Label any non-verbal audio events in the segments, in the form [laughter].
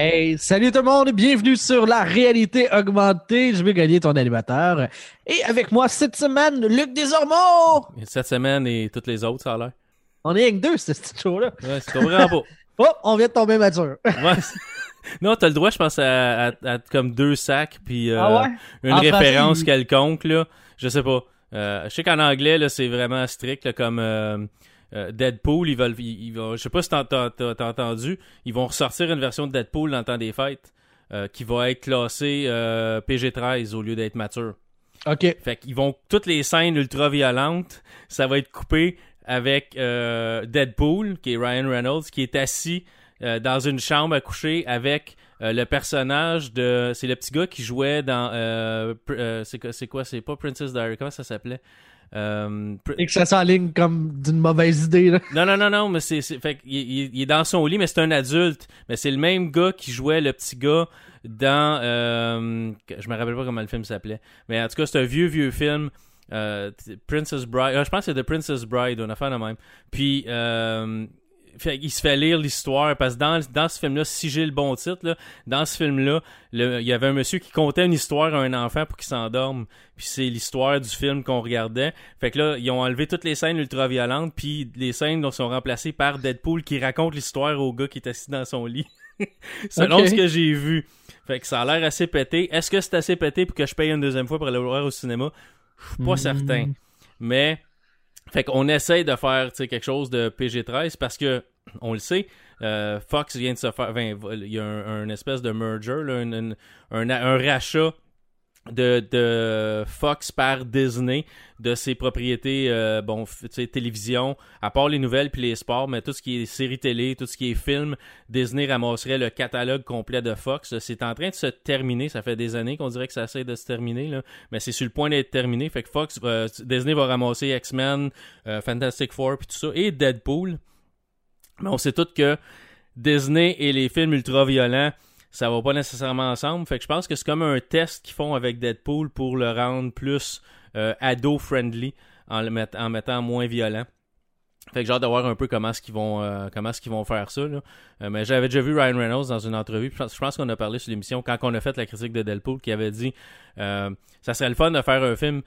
Hey, salut tout le monde, bienvenue sur la réalité augmentée. Je vais gagner ton animateur. Et avec moi cette semaine, Luc Desormeaux. Cette semaine et toutes les autres, ça a l'air. On est avec deux, ce petit show-là. Ouais, c'est vraiment pas. [laughs] Oh, on vient de tomber mature. [laughs] Ouais. Non, t'as le droit, je pense, à, à- à comme deux sacs, puis euh, Ah ouais? une En référence quelconque, là. Je sais pas. Euh, je sais qu'en anglais, là, c'est vraiment strict, là, comme euh, euh, Deadpool, ils veulent, ils, ils vont- je sais pas si t'as, t'as entendu, ils vont ressortir une version de Deadpool dans le temps des fêtes, euh, qui va être classée euh, PG-13 au lieu d'être mature. OK. Fait qu'ils vont toutes les scènes ultra violentes, ça va être coupé avec Deadpool, qui est Ryan Reynolds, qui est assis dans une chambre à coucher avec euh, le personnage de, c'est le petit gars qui jouait dans, euh, pr- euh, c'est quoi, c'est quoi, c'est pas Princess Diary, comment ça s'appelait? Euh, Et que ça s'enligne comme d'une mauvaise idée, là. non, non, non, non, mais c'est. c'est- fait qu'il- il, il est dans son lit, mais c'est un adulte. Mais c'est le même gars qui jouait le petit gars dans. euh, je me rappelle pas comment le film s'appelait. Mais en tout cas, c'est un vieux, vieux film. euh, Princess Bride. ah, je pense que c'est The Princess Bride, on a fait de même. Puis. Fait, il se fait lire l'histoire parce que dans, dans ce film-là, si j'ai le bon titre, là, dans ce film-là, il y avait un monsieur qui contait une histoire à un enfant pour qu'il s'endorme. Puis c'est l'histoire du film qu'on regardait. Fait que là, ils ont enlevé toutes les scènes ultra-violentes, puis les scènes donc, sont remplacées par Deadpool qui raconte l'histoire au gars qui est assis dans son lit. [laughs] Selon Ok. ce que j'ai vu. Fait que ça a l'air assez pété. Est-ce que c'est assez pété pour que je paye une deuxième fois pour aller le voir au cinéma? Je suis pas Hmm. certain. Mais, fait qu'on essaye de faire quelque chose de PG-13 parce que, on le sait, euh, Fox vient de se faire. enfin, il y a un, espèce de merger, là, un- un rachat de, de Fox par Disney de ses propriétés euh, bon télévision à part les nouvelles puis les sports mais tout ce qui est séries télé tout ce qui est film Disney ramasserait le catalogue complet de Fox. C'est en train de se terminer. Ça fait des années qu'on dirait que ça essaie de se terminer là. Mais c'est sur le point d'être terminé. Fait que Fox euh, Disney va ramasser X-Men euh, Fantastic Four puis tout ça et Deadpool. Mais on sait tous que Disney et les films ultra violents ça va pas nécessairement ensemble. Fait que je pense que c'est comme un test qu'ils font avec Deadpool pour le rendre plus euh, ado-friendly en, le en mettant moins violent. Fait que j'ai hâte de voir un peu comment est-ce qu'ils vont euh, comment est-ce qu'ils vont faire ça. Euh, mais j'avais déjà vu Ryan Reynolds dans une entrevue. Je pense, qu'on a parlé sur l'émission quand on a fait la critique de Deadpool qui avait dit euh, ça serait le fun de faire un film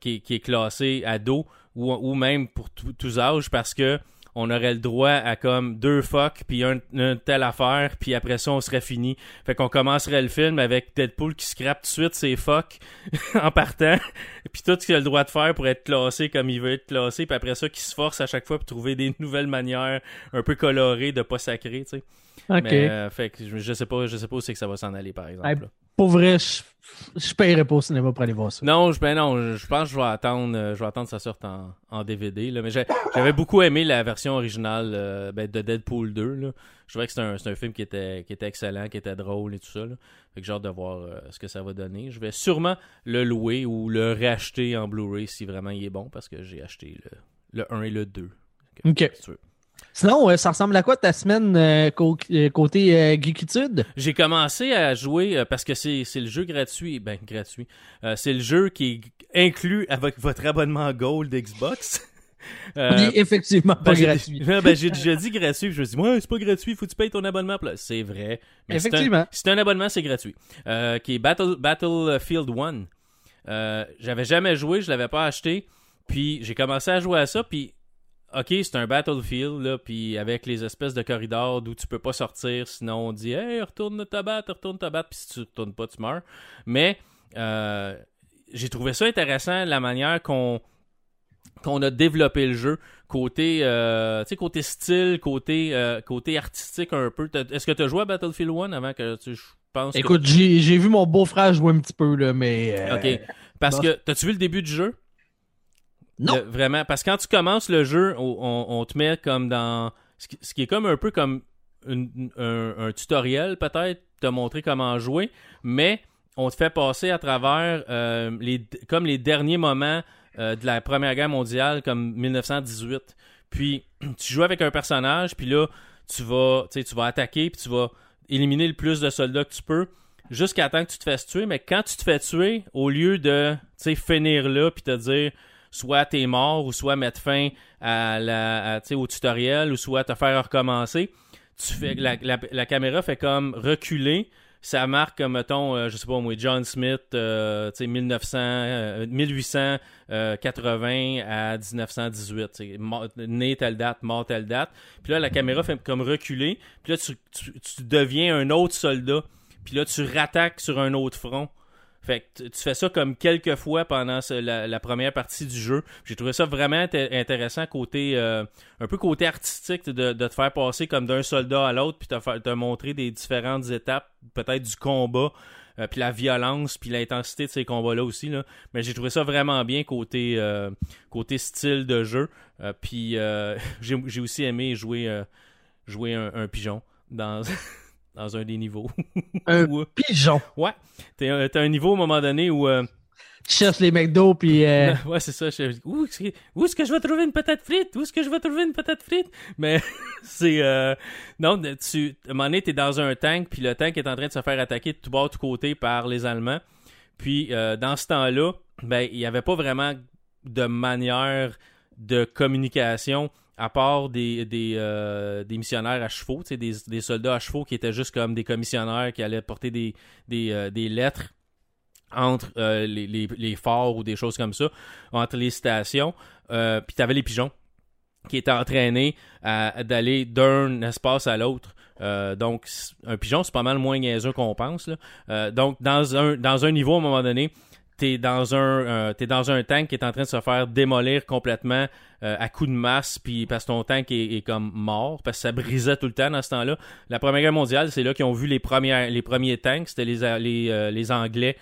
qui, est- qui est classé ado ou, ou même pour tous âges parce que on aurait le droit à comme deux fuck puis un, une telle affaire puis après ça on serait fini fait qu'on commencerait le film avec Deadpool qui scrape tout de suite ses fuck [laughs] en partant [laughs] puis tout ce qu'il a le droit de faire pour être classé comme il veut être classé puis après ça qui se force à chaque fois pour trouver des [laughs] nouvelles manières un peu colorées de pas sacrer tu sais OK. mais euh, fait que je, je sais pas je sais pas où c'est que ça va s'en aller par exemple. Pour vrai, je, je paierais pas au cinéma pour aller voir ça. Non, je, ben non, je, pense que je vais attendre, euh, je vais attendre que ça sorte en, en DVD. Là. Mais j'avais beaucoup aimé la version originale euh, ben, de Deadpool 2. Là. Je trouvais que c'était un, c'est un film qui était, qui était excellent, qui était drôle et tout ça. Là. Fait que j'ai hâte de voir euh, ce que ça va donner. Je vais sûrement le louer ou le racheter en Blu-ray si vraiment il est bon parce que j'ai acheté le, le 1 et le 2. Fait que, Ok. si tu veux. Sinon, euh, ça ressemble à quoi ta semaine euh, euh, côté euh, geekitude? J'ai commencé à jouer parce que c'est c'est le jeu gratuit. Ben, gratuit. C'est le jeu qui est inclus avec votre abonnement Gold Xbox. [laughs] Euh, Oui, effectivement, pas Ben, gratuit. [laughs] Ben, j'ai déjà dit gratuit, je me dis, ouais, c'est pas gratuit, faut que tu payes ton abonnement. C'est vrai. Mais c'est un- Effectivement. C'est un, abonnement, c'est gratuit. Euh, qui est Battle, Battlefield 1. Euh, J'avais jamais joué, je l'avais pas acheté. Puis j'ai commencé à jouer à ça, puis ok, c'est un Battlefield, là, puis avec les espèces de corridors d'où tu peux pas sortir, sinon on dit, hey, retourne ta batte, retourne ta batte, puis si tu retournes pas, tu meurs. Mais euh, j'ai trouvé ça intéressant, la manière qu'on qu'on a développé le jeu côté euh, tu sais côté style côté euh, côté artistique un peu est-ce que tu as joué à Battlefield 1 avant que tu je pense que- Écoute, j'ai j'ai vu mon beau-frère jouer un petit peu, là, mais. euh, OK. Parce que, t'as-tu vu le début du jeu? Non. Vraiment. Parce que quand tu commences le jeu, on, te met comme dans. Ce qui, est comme un peu comme un tutoriel, peut-être, te montrer comment jouer, mais on te fait passer à travers euh, les, comme les derniers moments euh, de la Première Guerre mondiale, comme 1918. Puis [clears throat] tu joues avec un personnage, puis là, tu vas, tu vas attaquer, puis tu vas éliminer le plus de soldats que tu peux jusqu'à temps que tu te fasses tuer. Mais quand tu te fais tuer, au lieu de finir là, puis te dire soit t'es mort, ou soit mettre fin au tutoriel, ou soit te faire recommencer, tu fais, la, caméra fait comme reculer ça marque, mettons, euh, je sais pas moi, John Smith, euh, 1900, 1880 à 1918. Né telle date, mort telle date. Puis là, la caméra fait comme reculer. Puis là, tu, tu deviens un autre soldat. Puis là, tu rattaques sur un autre front. Fait que tu fais ça comme quelques fois pendant la, première partie du jeu. J'ai trouvé ça vraiment intéressant côté euh, un peu côté artistique de, te faire passer comme d'un soldat à l'autre puis te, te montrer des différentes étapes peut-être du combat euh, puis la violence puis l'intensité de ces combats là aussi là. Mais j'ai trouvé ça vraiment bien côté euh, côté style de jeu. puis [laughs] j'ai aussi aimé jouer jouer un pigeon dans [laughs] dans un des niveaux. [laughs] un pigeon. Ouais. T'as un niveau à un moment donné où. Euh, tu cherches les McDo, puis. Euh... [laughs] ouais, c'est ça. Où est-ce que je vais trouver une patate frite? Où est-ce que je vais trouver une patate frite? Mais [laughs] c'est. Euh... Non, tu, à un moment donné, t'es dans un tank, puis le tank est en train de se faire attaquer de tout bord, de tout côté par les Allemands. Puis, euh, dans ce temps-là, ben, il n'y avait pas vraiment de manière de communication à part des, des, euh, missionnaires à chevaux, des, des soldats à chevaux qui étaient juste comme des commissionnaires qui allaient porter des, des, euh, lettres entre euh, les, forts ou des choses comme ça, entre les stations. Puis tu avais les pigeons qui étaient entraînés à, d'aller d'un espace à l'autre. donc, un pigeon, c'est pas mal moins niaiseux qu'on pense. Donc, dans un, dans un niveau, à un moment donné, t'es dans un euh, es dans un tank qui est en train de se faire démolir complètement euh, à coups de masse puis parce que ton tank est, comme mort parce que ça brisait tout le temps dans ce temps-là. La Première Guerre mondiale, c'est là qu'ils ont vu les premiers les premiers tanks, c'était les les, euh, les Anglais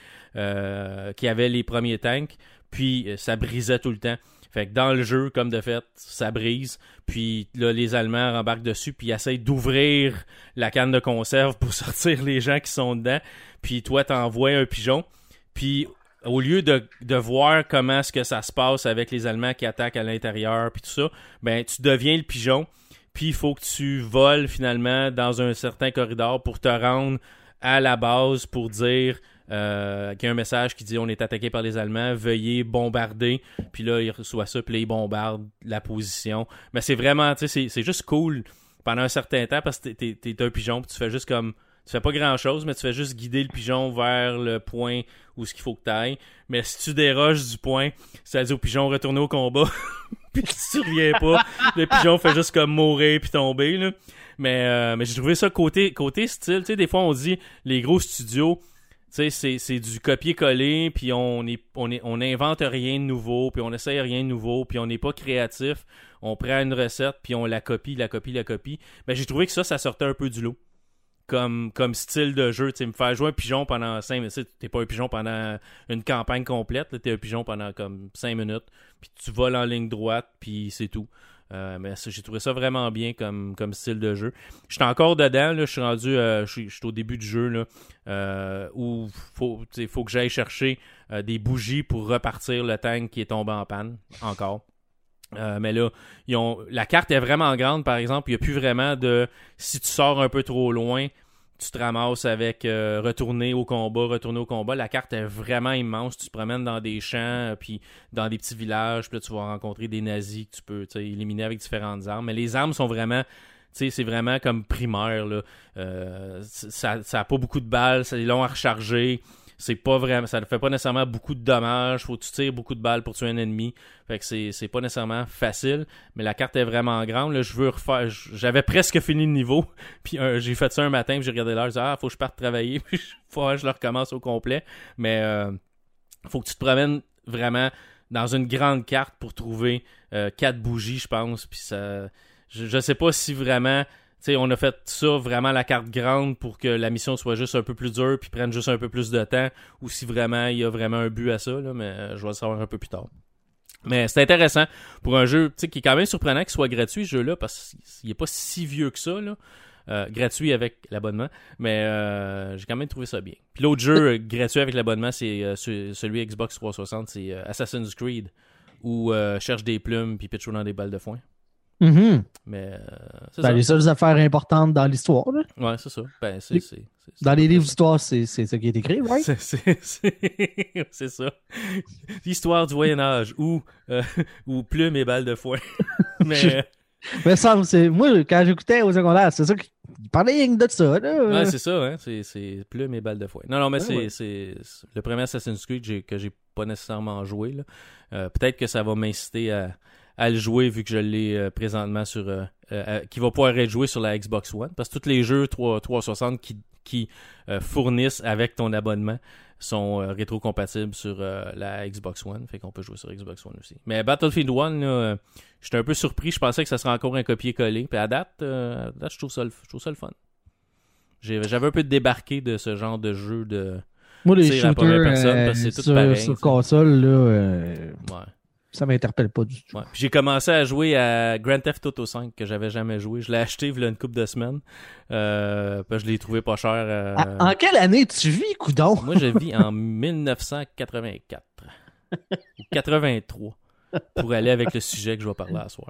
qui avaient les premiers tanks, puis ça brisait tout le temps. Fait que dans le jeu, comme de fait, ça brise. Puis là, les Allemands rembarquent dessus, puis essayent d'ouvrir la canne de conserve pour [laughs] sortir les gens qui sont dedans. Puis toi, t'envoies un pigeon. Puis au lieu de, de voir comment est-ce que ça se passe avec les Allemands qui attaquent à l'intérieur puis tout ça, ben tu deviens le pigeon, puis il faut que tu voles finalement dans un certain corridor pour te rendre à la base pour dire euh, qu'il y a un message qui dit on est attaqué par les Allemands, veuillez bombarder. Puis là, il reçoit ça, puis là, il bombarde la position. Mais c'est vraiment, tu sais, c'est juste cool pendant un certain temps parce que t'es es, un pigeon, puis tu fais juste comme tu fais pas grand chose, mais tu fais juste guider le pigeon vers le point où ce qu'il faut que tu ailles. Mais si tu déroges du point, ça dit au pigeon retourner au combat. [laughs] puis si tu reviens pas, le pigeon fait juste comme mourir puis tomber. Là. Mais, euh, mais j'ai trouvé ça côté, côté style. Tu sais, des fois on dit les gros studios, tu sais, c'est du copier-coller, puis on est, on est, on invente rien de nouveau, puis on essaye rien de nouveau, puis on n'est pas créatif. On prend une recette, puis on la copie, la copie, la copie. Mais j'ai trouvé que ça, ça sortait un peu du lot comme, comme style de jeu. Tu me faire jouer un pigeon pendant 5 minutes. T'es pas un pigeon pendant une campagne complète. T'es un pigeon pendant comme 5 minutes. Puis tu voles en ligne droite, puis c'est tout. Euh, mais j'ai trouvé ça vraiment bien comme, comme style de jeu. Je suis encore dedans, je suis rendu, euh, au début du jeu là, euh, où faut, faut que j'aille chercher des bougies pour repartir le tank qui est tombé en panne encore. Euh, mais là, ils ont... la carte est vraiment grande, par exemple. Il n'y a plus vraiment de. Si tu sors un peu trop loin, tu te ramasses avec euh, retourner au combat, retourner au combat. La carte est vraiment immense. Tu te promènes dans des champs, euh, puis dans des petits villages, puis là, tu vas rencontrer des nazis que tu peux éliminer avec différentes armes. Mais les armes sont vraiment. C'est vraiment comme primaire. Là. ça n'a pas beaucoup de balles, c'est long à recharger c'est pas vraiment ça ne fait pas nécessairement beaucoup de dommages faut que tu tires beaucoup de balles pour tuer un ennemi. Fait que c'est, c'est pas nécessairement facile mais la carte est vraiment grande là je veux refaire j'avais presque fini le niveau [laughs] puis j'ai fait ça un matin puis j'ai regardé l'heure j'ai ah faut que je parte travailler [laughs] puis faut que je le recommence au complet. Mais euh, faut que tu te promènes vraiment dans une grande carte pour trouver euh, quatre bougies je pense puis ça je, je sais pas si vraiment on a fait ça vraiment la carte grande pour que la mission soit juste un peu plus dure puis prenne juste un peu plus de temps ou si vraiment il y a vraiment un but à ça mais euh, je vais le savoir un peu plus tard. Mais c'est intéressant pour un jeu qui est quand même surprenant qu'il soit gratuit ce jeu-là parce qu'il est pas si vieux que ça là. Euh, gratuit avec l'abonnement, mais euh, j'ai quand même trouvé ça bien. Puis l'autre jeu gratuit avec l'abonnement, c'est celui Xbox 360, c'est Assassin's Creed ou euh, cherche des plumes puis pitch dans des balles de foin. Mhm. Mais euh, c'est Ben, les seules affaires importantes dans l'histoire. Ouais, c'est ça. Ben, c'est, Dans les livres d'histoire, c'est ça qui est écrit, right? [laughs] C'est, ça. L'histoire du Moyen Âge ou, euh, [laughs] ou plumes et balles de foin. [laughs] Mais Mais ça, c'est moi, quand j'écoutais au secondaire, c'est ça qu'il parlait rien de ça. Là. ouais, c'est ça, hein. C'est, plumes et balles de foin. Non, non, mais Ouais, c'est, ouais. le premier Assassin's Creed que j'ai pas nécessairement joué. Euh, peut-être que ça va m'inciter à, à le jouer vu que je l'ai euh, présentement sur. euh, euh, qui va pouvoir être joué sur la Xbox One. Parce que tous les jeux 3, 360 qui, qui euh, fournissent avec ton abonnement sont rétrocompatibles sur euh, la Xbox One. Fait qu'on peut jouer sur Xbox One aussi. Mais Battlefield 1, là, euh, j'étais un peu surpris. Je pensais que ça serait encore un copier-coller. Puis à date, euh, à date je, trouve ça le, je trouve ça le fun. J'avais un peu débarqué de ce genre de jeu de. Moi, les shooters première personne, euh, parce que c'est tout sur, pareil, console, là, euh, Ouais. Ça m'interpelle pas du tout. Ouais. J'ai commencé à jouer à Grand Theft Auto 5 que j'avais jamais joué. Je l'ai acheté il y a une couple de semaines. Euh, je l'ai trouvé pas cher. euh, À- En quelle année tu vis, coudon? Moi, je vis en [laughs] 1984 ou 83 pour aller avec le sujet que je vais parler à soir.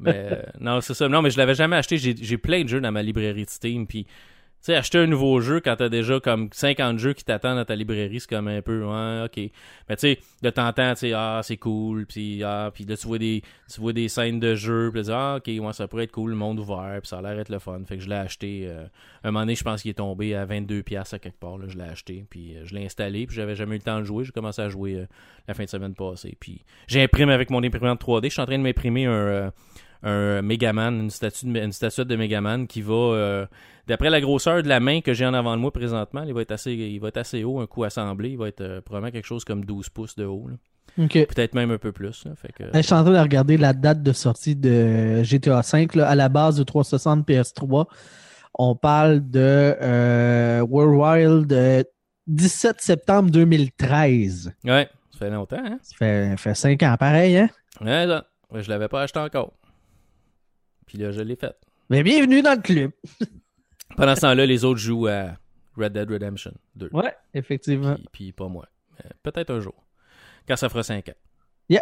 Mais euh, non, c'est ça. Non, mais je l'avais jamais acheté. J'ai plein de jeux dans ma librairie de Steam. Puis, sais, acheter un nouveau jeu quand t'as déjà comme 50 jeux qui t'attendent dans ta librairie, c'est comme un peu, ouais, ok. Mais tu sais, de temps en temps, tu sais, ah, c'est cool. Puis, ah, puis là, tu vois des, tu vois des scènes de jeu. Puis ah, ok, ouais, ça pourrait être cool, le monde ouvert. Puis ça a l'air d'être le fun. Fait que je l'ai acheté. euh, un moment donné, je pense qu'il est tombé à 22$ à quelque part. Là, je l'ai acheté. Puis euh, je l'ai installé. Puis j'avais jamais eu le temps de jouer. J'ai commencé à jouer euh, la fin de semaine passée. Puis j'imprime avec mon imprimante 3D. Je suis en train de m'imprimer un, euh, un Megaman, une, statue de, une statuette de Megaman qui va, euh, d'après la grosseur de la main que j'ai en avant de moi présentement, il va être assez, il va être assez haut, un coup assemblé. Il va être euh, probablement quelque chose comme 12 pouces de haut. Peut-être même un peu plus. là. Fait que, Je suis en train de regarder la date de sortie de GTA V là, à la base de 360 PS3. On parle de euh, World Wild euh, 17 septembre 2013. ouais, ça fait longtemps. Hein? Ça fait, ça fait 5 ans pareil, hein? Ouais, je l'avais pas acheté encore. Puis là, je l'ai fait. Mais bienvenue dans le club. [laughs] Pendant ce temps-là, les autres jouent à Red Dead Redemption 2. Ouais, effectivement. Puis, puis pas moi. Mais Peut-être un jour. Quand ça fera 5 ans. [laughs]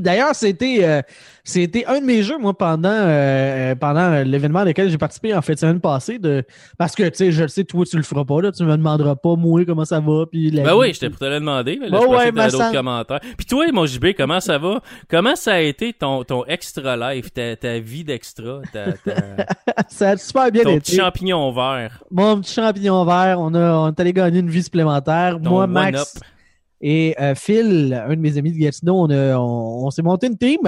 D'ailleurs, c'était euh, c'était un de mes jeux, moi, pendant, euh, pendant l'événement auquel j'ai participé en fait semaine passée. De... Parce que, tu sais, je le sais, toi, tu le feras pas, là. Tu me demanderas pas, moi, comment ça va. Puis la Ben oui, j'étais pour te le demander. Mais là, Ben je ouais, d'autres commentaires. Puis toi, mon JB, comment ça va? Comment ça a été ton, ton extra life, ta, ta vie d'extra, ta, ta- [laughs] Ça a super bien ton été. petit champignon vert, Mon petit champignon vert, on, a, on est allé gagner une vie supplémentaire. ton Moi. Max et euh, Phil, un de mes amis de Gatineau, on, a- on, on s'est monté une team.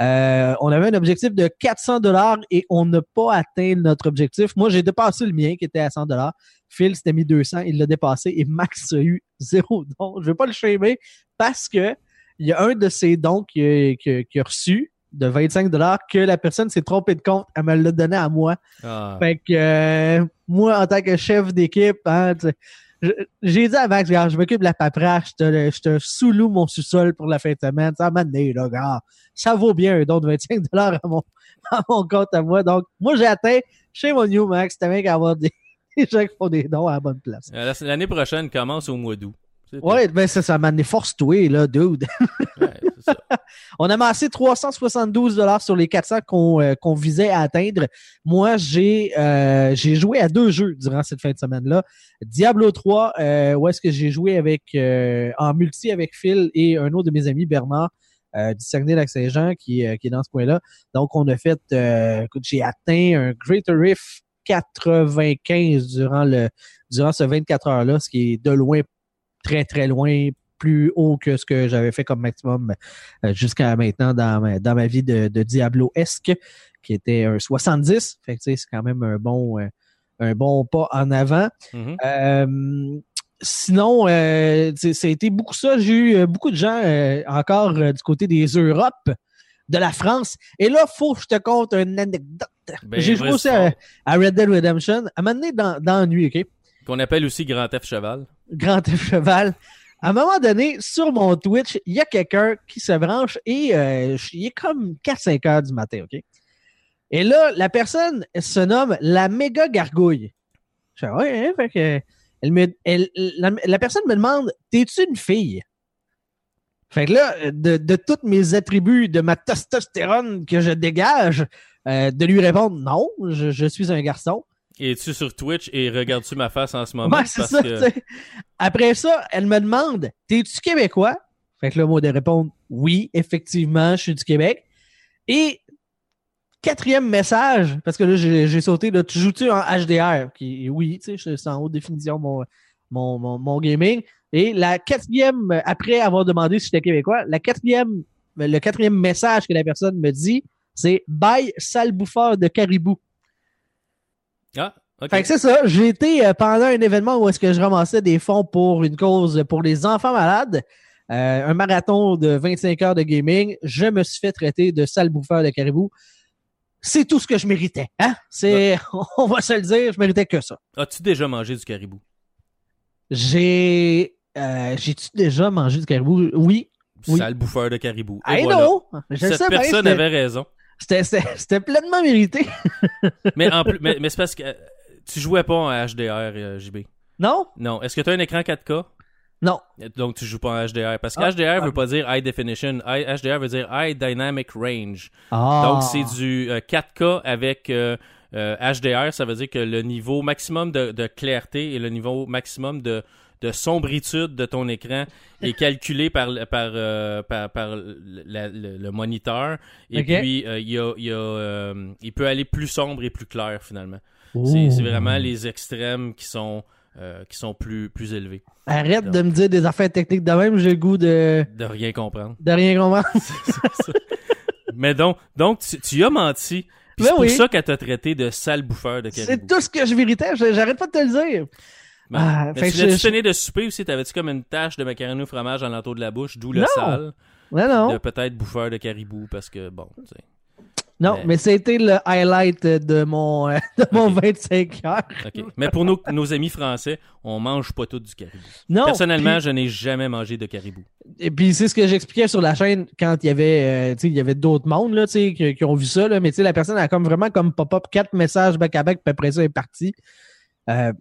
Euh, on avait un objectif de 400 dollars et on n'a pas atteint notre objectif. Moi, j'ai dépassé le mien qui était à 100 dollars. Phil s'était mis 200, il l'a dépassé et Max a eu [laughs] zéro don. Je vais pas le shamer parce que il y a un de ses dons qui a, reçu de 25 dollars que la personne s'est trompée de compte. Elle me l'a donné à moi. Ah. Fait que euh, moi, en tant que chef d'équipe, hein, tu sais, je- j'ai dit à Max, je m'occupe de la paperasse, je te, je te sous-loue mon sous-sol pour la fin de semaine. Ça m'a donné, là, gars. Ça vaut bien un don de 25 à mon, à mon compte à moi. Donc, moi, j'ai atteint chez mon New Max. T'as bien qu'à avoir des, [laughs] des gens qui font des dons à la bonne place. Euh, L'année prochaine commence au mois d'août. Ouais, ben ça, ça m'a donné force-toi, là, dude. Ouais, On a amassé 372 dollars sur les 400 qu'on euh, qu'on visait à atteindre. Moi, j'ai euh, j'ai joué à deux jeux durant cette fin de semaine-là. Diablo 3, euh, où est-ce que j'ai joué avec en multi avec Phil et un autre de mes amis, Bernard, du Saguenay-Lac-Saint-Jean, qui, qui est dans ce coin-là. Donc, on a fait, j'ai atteint un Greater Rift 95 durant durant ce 24 heures-là, ce qui est de loin, très, très loin, plus haut que ce que j'avais fait comme maximum euh, jusqu'à maintenant dans ma, dans ma vie de, de Diablo-esque, qui était un 70. Fait que, tu sais, c'est quand même un bon, euh, un bon pas en avant. Mhm. Euh, sinon, euh, ça a été beaucoup ça. J'ai eu beaucoup de gens euh, encore du côté des Europes, de la France. Et là, faut que je te conte une anecdote. Ben, J'ai joué aussi à Red Dead Redemption. À un moment donné, dans, dans la nuit, OK? Qu'on appelle aussi Grand F Cheval. Grand F Cheval. À un moment donné, sur mon Twitch, il y a quelqu'un qui se branche et euh, il est comme 4-5 heures du matin, OK? Et là, la personne se nomme la méga gargouille. Je fais, ouais, hein, fait que, elle me, elle, la, la personne me demande, t'es-tu une fille? Fait que là, de, de tous mes attributs, de ma testostérone que je dégage, euh, de lui répondre non, je, je suis un garçon. Es-tu sur Twitch et regardes-tu ma face en ce moment? Ouais, c'est Parce ça. que- tu sais. Après ça, elle me demande T'es-tu québécois? Fait que là, moi, de répondre Oui, effectivement, je suis du Québec. Et quatrième message, parce que là, j'ai sauté là, Tu joues-tu en HDR Qui, Oui, tu sais, c'est en haute définition mon, mon, mon, mon gaming. Et la quatrième, après avoir demandé si j'étais québécois, la quatrième, le quatrième message que la personne me dit, c'est Bye, sale bouffeur de caribou. Ah, ok. Fait que c'est ça. J'ai été euh, pendant un événement où est-ce que je ramassais des fonds pour une cause pour les enfants malades, euh, un marathon de 25 heures de gaming. Je me suis fait traiter de sale bouffeur de caribou. C'est tout ce que je méritais. Hein? C'est, [laughs] on va se le dire, je méritais que ça. As-tu déjà mangé du caribou? J'ai, euh, j'ai-tu déjà mangé du caribou? Oui. Oui. Sale bouffeur de caribou. Et I voilà. know. Je le Cette sais personne avait raison. C'était, pleinement mérité. [laughs] Mais, en plus, mais, mais c'est parce que euh, tu jouais pas en HDR, euh, JB. Non? Non. Est-ce que tu as un écran 4K? Non. Donc tu joues pas en HDR. Parce que Ah, HDR ah. veut pas dire High Definition. I- HDR veut dire High Dynamic Range. Ah. Donc c'est du euh, 4K avec euh, euh, HDR. Ça veut dire que le niveau maximum de, de clarté et le niveau maximum de, de sombritude de ton écran [laughs] est calculé par, le- par, euh, par, par la- le, le moniteur. Et puis euh, il y a, il y a, euh, il peut aller plus sombre et plus clair finalement. C'est vraiment les extrêmes qui sont, qui sont plus, plus élevés. Arrête de me dire des affaires techniques de même, j'ai le goût de, De rien comprendre. de rien comprendre. [laughs] Ça. Mais donc, donc tu, tu as menti. Ben c'est pour ça qu'elle t'a traité de sale bouffeur de C'est tout ce que je méritais. je- J'arrête pas de te le dire. Ah, mais fait tu l'as-tu je- tenu de souper aussi? T'avais-tu comme une tache de macaroni au fromage en l'entour de la bouche, d'où le sale? Non, non. De peut-être bouffeur de caribou, parce que bon, tu sais. Non, mais- mais c'était le highlight de mon, euh, [laughs] de mon Ok. 25 heures. OK. Mais pour nos, nos amis français, on mange pas tout du caribou. Non. Personnellement, je n'ai jamais mangé de caribou. Et puis c'est ce que j'expliquais sur la chaîne quand il y avait, euh, il y avait d'autres mondes là, qui, qui ont vu ça là, mais la personne a comme vraiment comme pop-up quatre messages back à back, puis après ça elle est partie. Euh,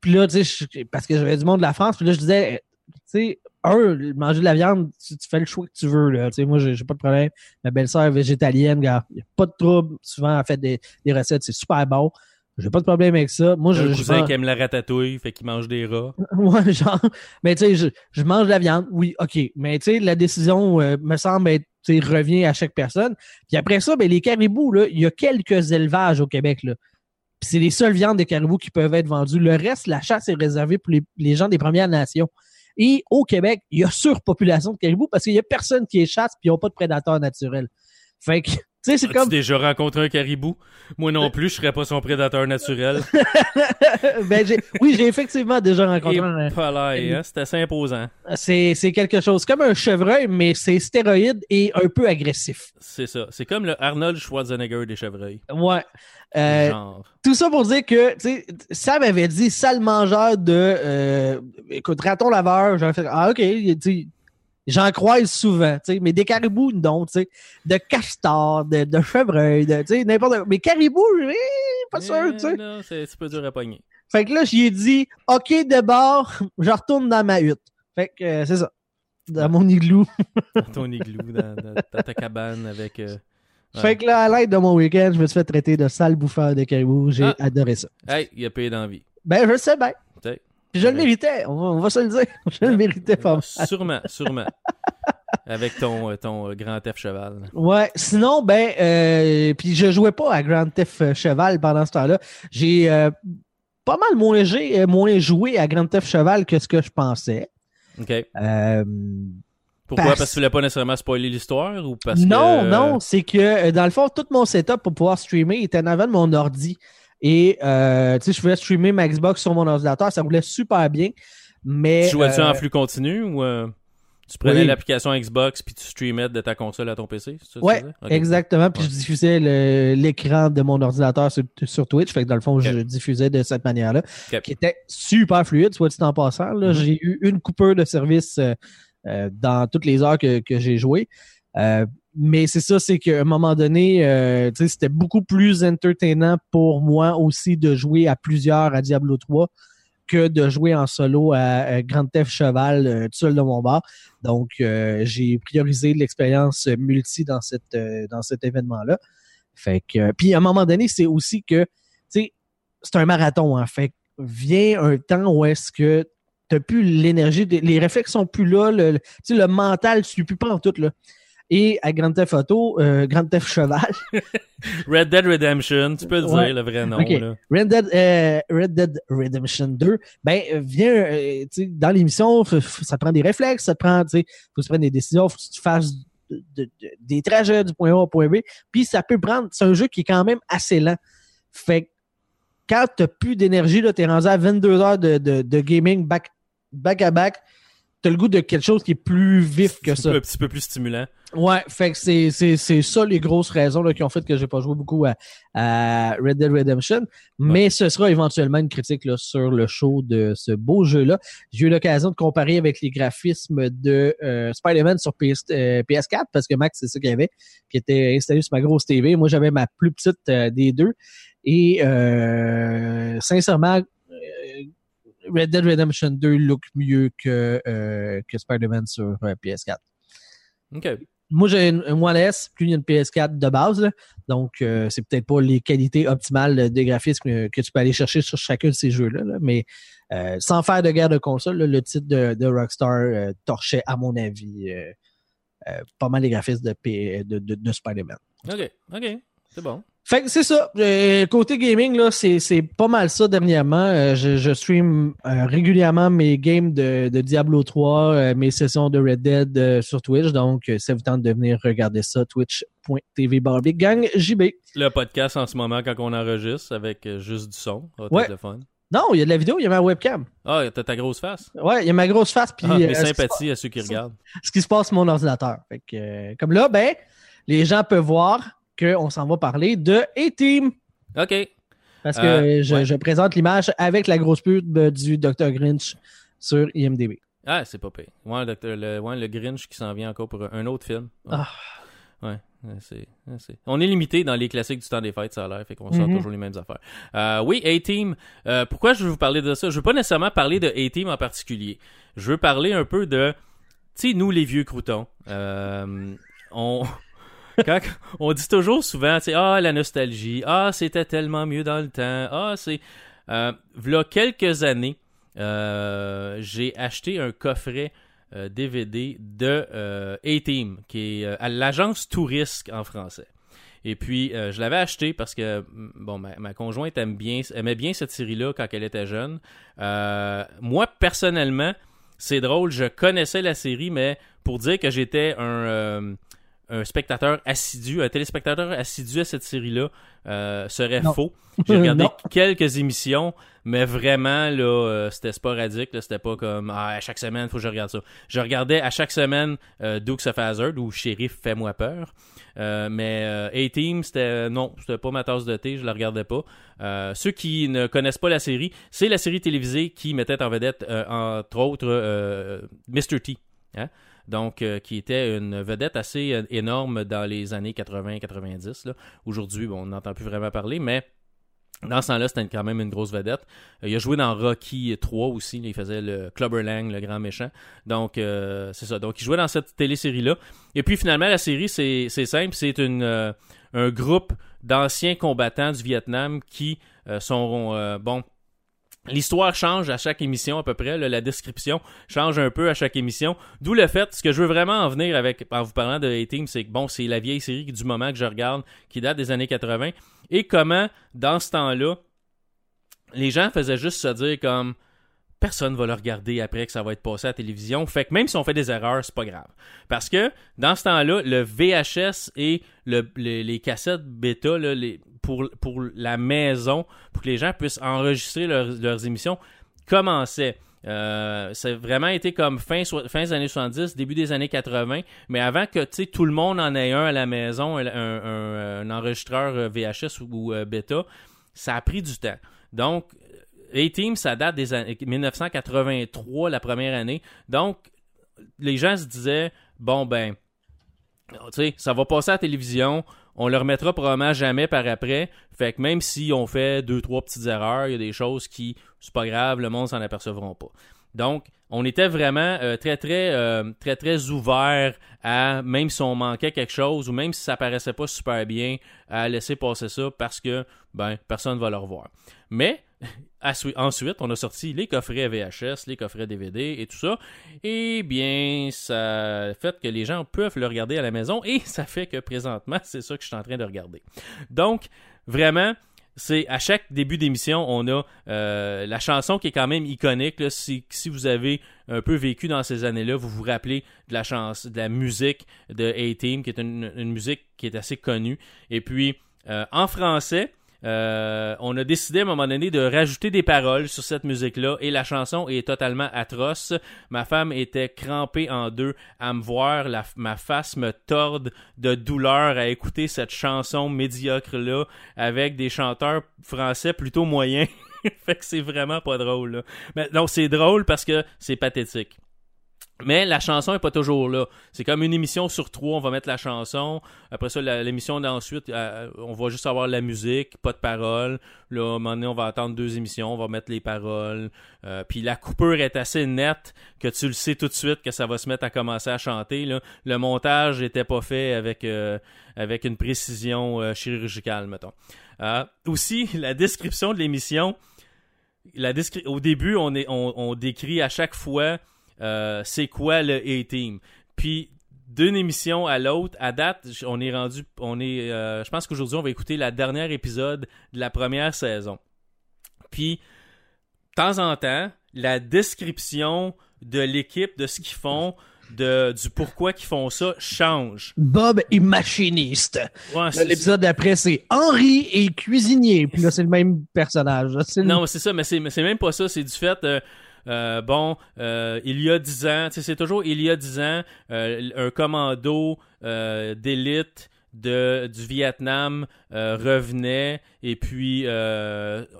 puis là, tu sais, je- parce que j'avais du monde de la France, puis là je disais, euh, tu sais, un, manger de la viande, tu, tu fais le choix que tu veux là. Tu sais, moi j'ai pas de problème. Ma belle-sœur est végétalienne, gars, y a pas de trouble. Souvent elle fait des, des recettes, c'est super bon. J'ai pas de problème avec ça. Moi, je, un cousin mange- qui aime la ratatouille, fait qu'il mange des rats. [laughs] Ouais, genre. Mais tu sais, je, je mange de la viande, oui, ok. Mais tu sais, la décision euh, me semble être, revient à chaque personne. Puis après ça, ben les caribous, là, il y a quelques élevages au Québec, là. C'est les seules viandes de caribous qui peuvent être vendues. Le reste, la chasse est réservée pour les, gens des Premières Nations. Et au Québec, il y a surpopulation de caribous parce qu'il y a personne qui les chasse puis ils n'ont pas de prédateurs naturels. Fait que, sais, c'est comme. déjà rencontré un caribou? Moi non plus, je serais pas son prédateur naturel. [laughs] ben, j'ai- oui, j'ai effectivement déjà rencontré un, pas là, hein, c'est assez imposant. C'est, c'est quelque chose comme un chevreuil, mais c'est stéroïde et un peu agressif. C'est ça. C'est comme le Arnold Schwarzenegger des chevreuils. Ouais. Euh, Genre. tout ça pour dire que, tu sais, Sam avait dit sale mangeur de, euh, écoute, raton laveur. J'avais fait, ah, ok, tu sais, j'en croise souvent, tu sais, mais des caribous, non, tu sais, de castor, de, de chevreuil, de, tu sais, n'importe quoi. Mais caribous, pas sûr, tu sais. non, c'est c'est pas dur à pogner. Fait que là, j'y ai dit, ok, de bord, je retourne dans ma hutte. Fait que, euh, c'est ça. Dans mon igloo. Dans ton igloo, dans, dans- dans ta cabane avec. euh, ouais. Fait que là, à l'aide de mon week-end, je me suis fait traiter de sale bouffeur de caribou. J'ai Ah. adoré ça. Hey, il a payé d'envie. Ben, je sais bien. Je le méritais. On va, on va se le dire. [laughs] Je le méritais pas mal. Sûrement, sûrement. Avec ton, euh, ton euh, grand F cheval. Ouais. Sinon, ben, euh, puis je jouais pas à Grand Theft euh, Cheval pendant ce temps-là. J'ai euh, pas mal moins, joué à Grand Theft Cheval que ce que je pensais. OK. Euh, Pourquoi? Parce- Parce que tu voulais pas nécessairement spoiler l'histoire ou parce non, que. non, c'est que dans le fond, tout mon setup pour pouvoir streamer était en avant de mon ordi. Et euh, tu sais, je pouvais streamer ma Xbox sur mon ordinateur, ça roulait super bien. Mais Tu jouais-tu euh, en flux continu ou euh, tu prenais oui. l'application Xbox puis tu streamais de ta console à ton PC? ça Ouais, exactement. Puis Ouais. je diffusais l'écran de mon ordinateur sur, sur Twitch. Fait que dans le fond, je diffusais de cette manière-là. Qui était super fluide, soit dit en passant. Mhm. J'ai eu une coupure de service euh, euh, dans toutes les heures que, que j'ai joué. Mais c'est ça, c'est qu'à un moment donné, euh, c'était beaucoup plus entertainant pour moi aussi de jouer à plusieurs à Diablo 3 que de jouer en solo à, Grand Theft Cheval euh, tout seul de mon bar. Donc, euh, j'ai priorisé l'expérience multi dans cette dans cet événement-là. Fait que, puis à un moment donné, c'est aussi que, c'est un marathon. Hein, fait vient un temps où est-ce que t'as plus l'énergie, les réflexes sont plus là, le, mental, tu plus pas en tout là et à Grand Theft Auto, euh, Grand Theft Cheval. [laughs] Red Dead Redemption, tu peux le dire le vrai nom. Là. Red, Dead, euh, Red Dead Redemption 2, ben viens, euh, sais, dans l'émission, ça prend des réflexes, ça prend, tu sais, faut se prendre des décisions, faut que tu fasses des trajets du point A au point B, puis ça peut prendre, c'est un jeu qui est quand même assez lent. Fait quand t'as plus d'énergie, là, t'es rendu à 22 heures de gaming back, back à back, t'as le goût de quelque chose qui est plus vif que ça. Un petit peu plus stimulant. Ouais, fait que c'est, c'est, c'est ça les grosses raisons là, qui ont fait que j'ai pas joué beaucoup à, Red Dead Redemption. Mais ce sera éventuellement une critique là, sur le show de ce beau jeu-là. J'ai eu l'occasion de comparer avec les graphismes de euh, Spider-Man sur PS, 4 euh, parce que Max, c'est ça qu'il y avait, qui était installé sur ma grosse TV. Moi, j'avais ma plus petite euh, des deux. Et sincèrement, Red Dead Redemption 2 look mieux que, que Spider-Man sur PS4. OK moi, j'ai une, une One S, puis une PS4 de base. donc, euh, c'est peut-être pas les qualités optimales de graphisme que tu peux aller chercher sur chacun de ces jeux-là. mais euh, sans faire de guerre de console, le titre de, Rockstar euh, torchait, à mon avis, pas mal les graphismes de, de, de, de Spider-Man. OK, OK, c'est bon. Fait que c'est ça. Euh, côté gaming, là, c'est, c'est pas mal ça dernièrement. Euh, je, je, stream euh, régulièrement mes games de, de Diablo 3, mes sessions de Red Dead sur Twitch. Donc, ça vous tente de venir regarder ça, twitch.tv Big Gang JB. Le podcast en ce moment, quand on enregistre, avec juste du son, ouais. Non, il y a de la vidéo, il y a ma webcam. Ah, t'as ta grosse face? Ouais, il y a ma grosse face. Puis, ah, mes sympathies à ceux qui regardent. Ce qui se passe sur mon ordinateur. Fait que, comme là, ben, les gens peuvent voir qu'on s'en va parler de A-Team. OK. Parce que euh, je, présente l'image avec la grosse pub du Dr. Grinch sur IMDb. Ah, c'est pas pire. Ouais, le, ouais, le Grinch qui s'en vient encore pour un autre film. Ouais. Ah. c'est, On est limité dans les classiques du temps des fêtes, ça a l'air, fait qu'on sort mhm. toujours les mêmes affaires. Euh, oui, A-Team. Euh, pourquoi je veux vous parler de ça? Je veux pas nécessairement parler de A-Team en particulier. Je veux parler un peu de, tu sais, nous les vieux croutons. on, [laughs] on dit toujours souvent, tu ah, la nostalgie, ah, c'était tellement mieux dans le temps, ah, c'est. Euh, là, quelques années, euh, j'ai acheté un coffret DVD euh, de A-Team, qui est à l'agence Tourisque en français. Et puis, je l'avais acheté parce que, bon, ma, conjointe aime bien, aimait bien cette série-là quand elle était jeune. moi, personnellement, c'est drôle, je connaissais la série, mais pour dire que j'étais un un spectateur assidu, un téléspectateur assidu à cette série-là euh, serait faux. J'ai regardé [laughs] quelques émissions, mais vraiment, là, euh, c'était sporadique. C'était pas comme ah, à chaque semaine, il faut que je regarde ça. Je regardais à chaque semaine euh, Dukes of Hazzard ou Sheriff Fais-moi peur. Euh, mais A-Team, c'était non, c'était pas ma tasse de thé, je la regardais pas. ceux qui ne connaissent pas la série, c'est la série télévisée qui mettait en vedette, entre autres, Mr. T. Hein? Donc euh, qui était une vedette assez euh, énorme dans les années 80-90. Aujourd'hui, bon, on n'entend plus vraiment parler, mais dans ce temps-là, c'était quand même une grosse vedette. Euh, il a joué dans Rocky 3 aussi. il faisait le Clubber Lang, le grand méchant. Donc, c'est ça. Donc, il jouait dans cette télésérie-là. Et puis, finalement, la série, c'est simple. C'est un groupe d'anciens combattants du Vietnam qui sont, bon, L'histoire change à chaque émission à peu près, la description change un peu à chaque émission. D'où le fait, ce que je veux vraiment en venir avec en vous parlant de A-Team, c'est que bon, c'est la vieille série du moment que je regarde, qui date des années 80, et comment, dans ce temps-là, les gens faisaient juste se dire comme personne va le regarder après que ça va être passé à la télévision. Fait que même si on fait des erreurs, c'est pas grave. Parce que dans ce temps-là, le VHS et les, cassettes bêta, pour, la maison, pour que les gens puissent enregistrer leurs émissions, commençait. Euh, ça a vraiment été comme fin, fin des années 70, début des années 80, mais avant que tout le monde en ait un à la maison, un, enregistreur euh, VHS ou, euh, bêta, ça a pris du temps. Donc, A-Team, ça date des années 1983, la première année. Donc, les gens se disaient, bon ben, tu sais, ça va passer à la télévision, on le remettra probablement jamais par après. Fait que même si on fait deux, trois petites erreurs, il y a des choses qui, c'est pas grave, le monde s'en apercevront pas. Donc, on était vraiment euh, très, très, euh, très, très ouvert à, même si on manquait quelque chose ou même si ça paraissait pas super bien, à laisser passer ça parce que, ben, personne va le revoir. Mais, ensuite, on a sorti les coffrets VHS, les coffrets DVD et tout ça. Et bien, ça fait que les gens peuvent le regarder à la maison et [laughs] ça fait que présentement, c'est ça que je suis en train de regarder. Donc, vraiment, c'est à chaque début d'émission, on a euh, la chanson qui est quand même iconique. si, vous avez un peu vécu dans ces années-là, vous vous rappelez de la chance, de la musique de A-Team, qui est une, une, musique qui est assez connue. Et puis, euh, en français, euh, on a décidé à un moment donné de rajouter des paroles sur cette musique-là et la chanson est totalement atroce. Ma femme était crampée en deux à me voir, ma face me torde de douleur à écouter cette chanson médiocre-là avec des chanteurs français plutôt moyens. [laughs] fait que c'est vraiment pas drôle. Mais non, c'est drôle parce que c'est pathétique. Mais la chanson est pas toujours là. C'est comme une émission sur trois, on va mettre la chanson. Après ça, l'émission d'ensuite, euh, on va juste avoir la musique, pas de paroles. Là, à un moment donné, on va attendre deux émissions, on va mettre les paroles. Euh, puis la coupure est assez nette que tu le sais tout de suite que ça va se mettre à commencer à chanter. Là. Le montage n'était pas fait avec, euh, avec une précision chirurgicale, mettons. aussi, [laughs] la description de l'émission. La au début, on, est, on, on décrit à chaque fois euh, c'est quoi le A-Team? Puis d'une émission à l'autre, à date, on est rendu, on est, euh, je pense qu'aujourd'hui on va écouter la dernière épisode de la première saison. Puis, de temps en temps, la description de l'équipe, de ce qu'ils font, de, du pourquoi qu'ils font ça change. Bob est machiniste. L'épisode d'après, c'est Henri est cuisinier. Puis là, c'est le même personnage. Non, c'est ça, mais c'est même pas ça. C'est du fait. Euh, euh, bon, euh, il y a dix ans, c'est toujours il y a dix ans, euh, un commando d'élite de, du Vietnam revenait et puis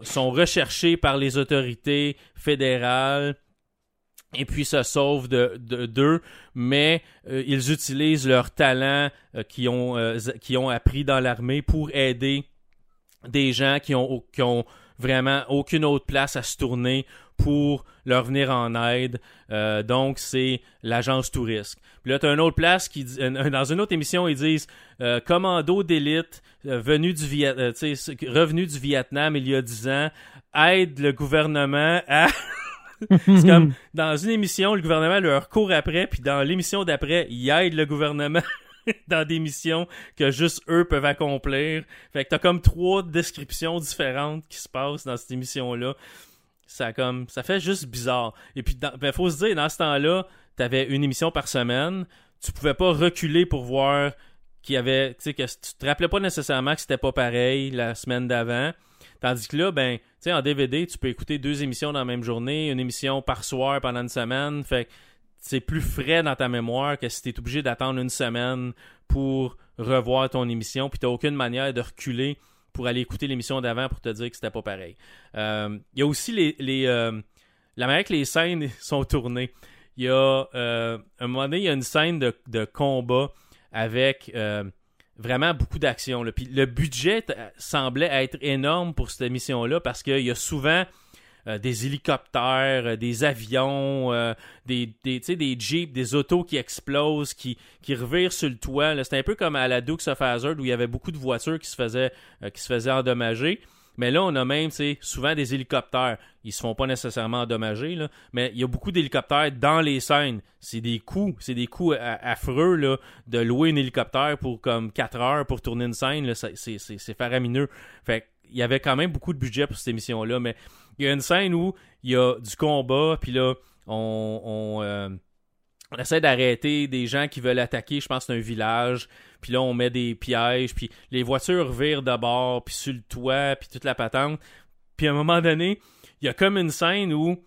sont recherchés par les autorités fédérales et puis se sauvent de d'eux, mais ils utilisent leur talent qu'ils ont, qui ont appris dans l'armée pour aider des gens qui ont, qui ont vraiment aucune autre place à se tourner pour leur venir en aide. Euh, donc, c'est l'agence touriste. Puis là, tu as une autre place qui euh, dans une autre émission, ils disent euh, commando d'élite venu du Viet revenu du Vietnam il y a 10 ans, aide le gouvernement à [laughs] c'est comme dans une émission, le gouvernement leur court après, puis dans l'émission d'après, il aide le gouvernement [laughs] dans des missions que juste eux peuvent accomplir. Fait que t'as comme trois descriptions différentes qui se passent dans cette émission-là. Ça fait juste bizarre. Et puis ben, faut se dire dans ce temps-là, t'avais une émission par semaine, tu pouvais pas reculer pour voir qu'il y avait tu sais que tu te rappelais pas nécessairement que c'était pas pareil la semaine d'avant. Tandis que là, ben, tu sais, en DVD, tu peux écouter deux émissions dans la même journée, une émission par soir pendant une semaine. C'est plus frais dans ta mémoire que si tu es obligé d'attendre une semaine pour revoir ton émission, puis tu aucune manière de reculer pour aller écouter l'émission d'avant pour te dire que c'était pas pareil. Euh, il y a aussi les, euh, la manière que les scènes [laughs] sont tournées. Il y a euh, un moment donné, il y a une scène de, combat avec vraiment beaucoup d'action. Le budget semblait être énorme pour cette émission-là parce qu'il y a souvent euh, des hélicoptères, euh, des avions, euh, des, des, jeeps, des autos qui explosent, qui, qui revirent sur le toit. C'était un peu comme à la Dukes of Hazzard où il y avait beaucoup de voitures qui se faisaient, qui se faisaient endommager. Mais là, on a même souvent des hélicoptères. Ils se font pas nécessairement endommager, mais il y a beaucoup d'hélicoptères dans les scènes. C'est des coûts, c'est des coûts affreux de louer un hélicoptère pour comme 4 heures pour tourner une scène. C'est faramineux. Fait il y avait quand même beaucoup de budget pour cette émission-là, mais il y a une scène où il y a du combat, puis là, on, euh, on, essaie d'arrêter des gens qui veulent attaquer, je pense un village, puis là, on met des pièges, puis les voitures virent d'abord, puis sur le toit, puis toute la patente. Puis à un moment donné, il y a comme une scène où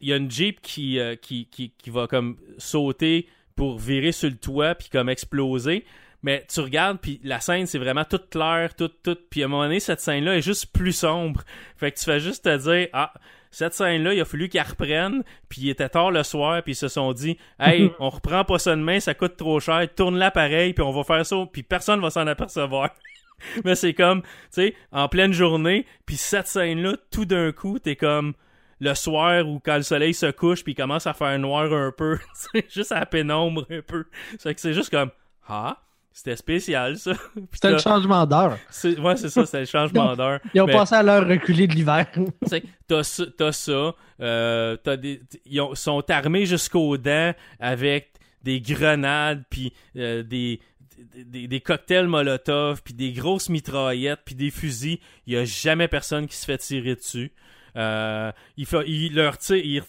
il y a une Jeep qui, euh, qui, qui, qui va comme sauter pour virer sur le toit, puis comme exploser mais tu regardes puis la scène c'est vraiment toute claire toute toute puis à un moment donné cette scène là est juste plus sombre. Fait que tu fais juste te dire ah cette scène-là, il a fallu qu'ils reprennent, puis il était tard le soir, puis ils se sont dit Hey, [laughs] on reprend pas ça demain, ça coûte trop cher, tourne là pareil, puis on va faire ça, puis personne va s'en apercevoir. [laughs] Mais c'est comme, tu sais, en pleine journée, puis cette scène-là, tout d'un coup, t'es comme le soir ou quand le soleil se couche puis il commence à faire noir un peu, [laughs] juste à la pénombre un peu. C'est que c'est juste comme ah, c'était spécial ça. [laughs] C'était le changement d'heure. Ouais, c'est ça, c'était le changement d'heure. Ils ont passé à l'heure reculée de l'hiver. [laughs] t'as ça, t'as ça euh, des, ils sont armés jusqu'aux dents avec des grenades puis euh, des des, des, cocktails Molotov, puis des grosses mitraillettes, puis des fusils. Il y a jamais personne qui se fait tirer dessus. Euh, il, fa il leur tire, il,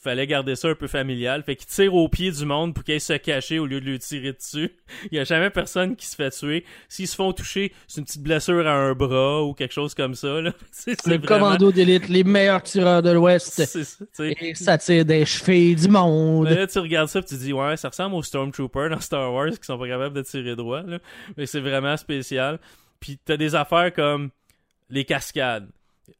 fallait garder ça un peu familial. Fait qu'il tire au pied du monde pour qu'ils se cacher au lieu de lui tirer dessus. [laughs] Il y a jamais personne qui se fait tuer. S'ils se font toucher, c'est une petite blessure à un bras ou quelque chose comme ça. Là. [laughs] le commando d'élite, les meilleurs tireurs de l'Ouest. [laughs] Et ça tire des chevilles du monde. là, tu regardes ça et tu dis, ouais, ça ressemble aux Stormtroopers dans Star Wars qui sont pas capables de tirer droit. Là. Mais c'est vraiment spécial. Puis t'as des affaires comme les cascades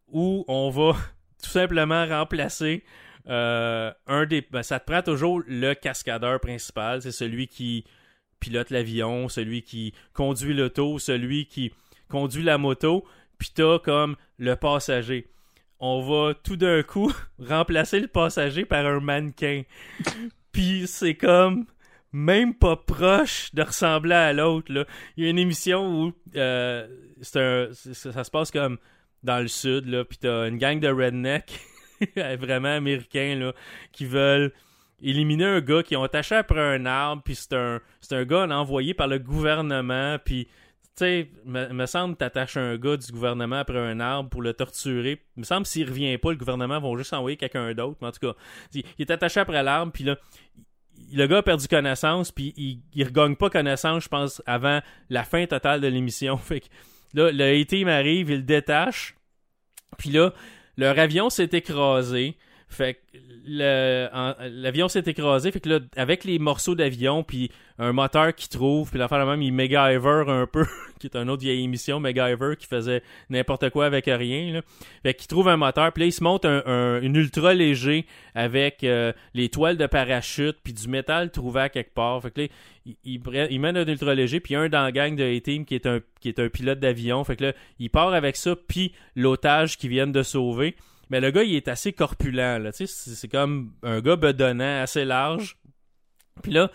où on va [laughs] tout simplement remplacer euh, un des. Ben, ça te prend toujours le cascadeur principal, c'est celui qui pilote l'avion, celui qui conduit l'auto, celui qui conduit la moto, puis t'as comme le passager. On va tout d'un coup [laughs] remplacer le passager par un mannequin. [laughs] puis c'est comme même pas proche de ressembler à l'autre. Il y a une émission où euh, c'est un, ça se passe comme dans le sud, là, pis t'as une gang de rednecks [laughs] vraiment américains, là, qui veulent éliminer un gars qui ont attaché après un arbre, puis c'est un, c'est un gars envoyé par le gouvernement, puis tu sais, me, semble t'attaches un gars du gouvernement après un arbre pour le torturer. Me semble s'il revient pas, le gouvernement va juste envoyer quelqu'un d'autre. Mais en tout cas, il, est attaché après l'arbre, puis là, le gars a perdu connaissance, puis il, il regagne pas connaissance, je pense, avant la fin totale de l'émission. [laughs] Fait que Là, le A-Team arrive, il détache. Puis là, leur avion s'est écrasé. Fait que l'avion s'est écrasé. Fait que là, avec les morceaux d'avion, puis un moteur qu'il trouve, puis l'affaire même, il MacGyver un peu, [laughs] qui est une autre vieille émission, MacGyver, qui faisait n'importe quoi avec rien. Fait qu'il trouve un moteur, puis là, il se monte un, une ultra léger avec euh, les toiles de parachute, puis du métal trouvé à quelque part. Fait que là, il, il, mène un ultra léger, puis un dans la gang de A-Team qui est un qui est un pilote d'avion. Fait que là, il part avec ça, puis l'otage qu'ils viennent de sauver. Mais le gars, il est assez corpulent, là. C'est comme un gars bedonnant, assez large. Puis là,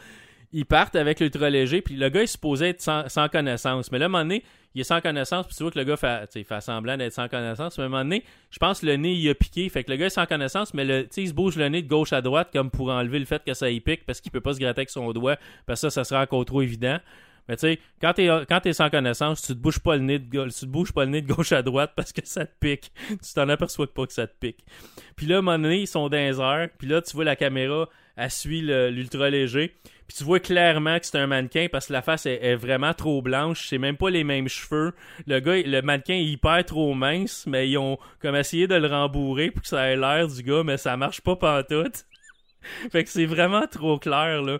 ils partent avec l'ultra léger, puis le gars est supposé être sans, connaissance. Mais là, à un moment donné, il est sans connaissance, puis tu vois que le gars fait, il fait semblant d'être sans connaissance. Mais à un moment donné, je pense que le nez, il a piqué. Fait que le gars est sans connaissance, mais le, il se bouge le nez de gauche à droite comme pour enlever le fait que ça y pique, parce qu'il peut pas se gratter avec son doigt, parce que ça, ça sera encore trop évident. Mais tu sais, quand t'es sans connaissance, tu te bouges pas le nez de tu te bouges pas le nez de gauche à droite parce que ça te pique. [laughs] tu t'en aperçois pas que ça te pique. Puis là, à un moment ils sont dans les puis là, tu vois la caméra, elle suit l'ultra léger. Puis tu vois clairement que c'est un mannequin parce que la face est, vraiment trop blanche. C'est même pas les mêmes cheveux. Le gars, le mannequin est hyper trop mince, mais ils ont comme essayé de le rembourrer pour que ça ait l'air du gars, mais ça marche pas pantoute. [laughs] fait que c'est vraiment trop clair, là.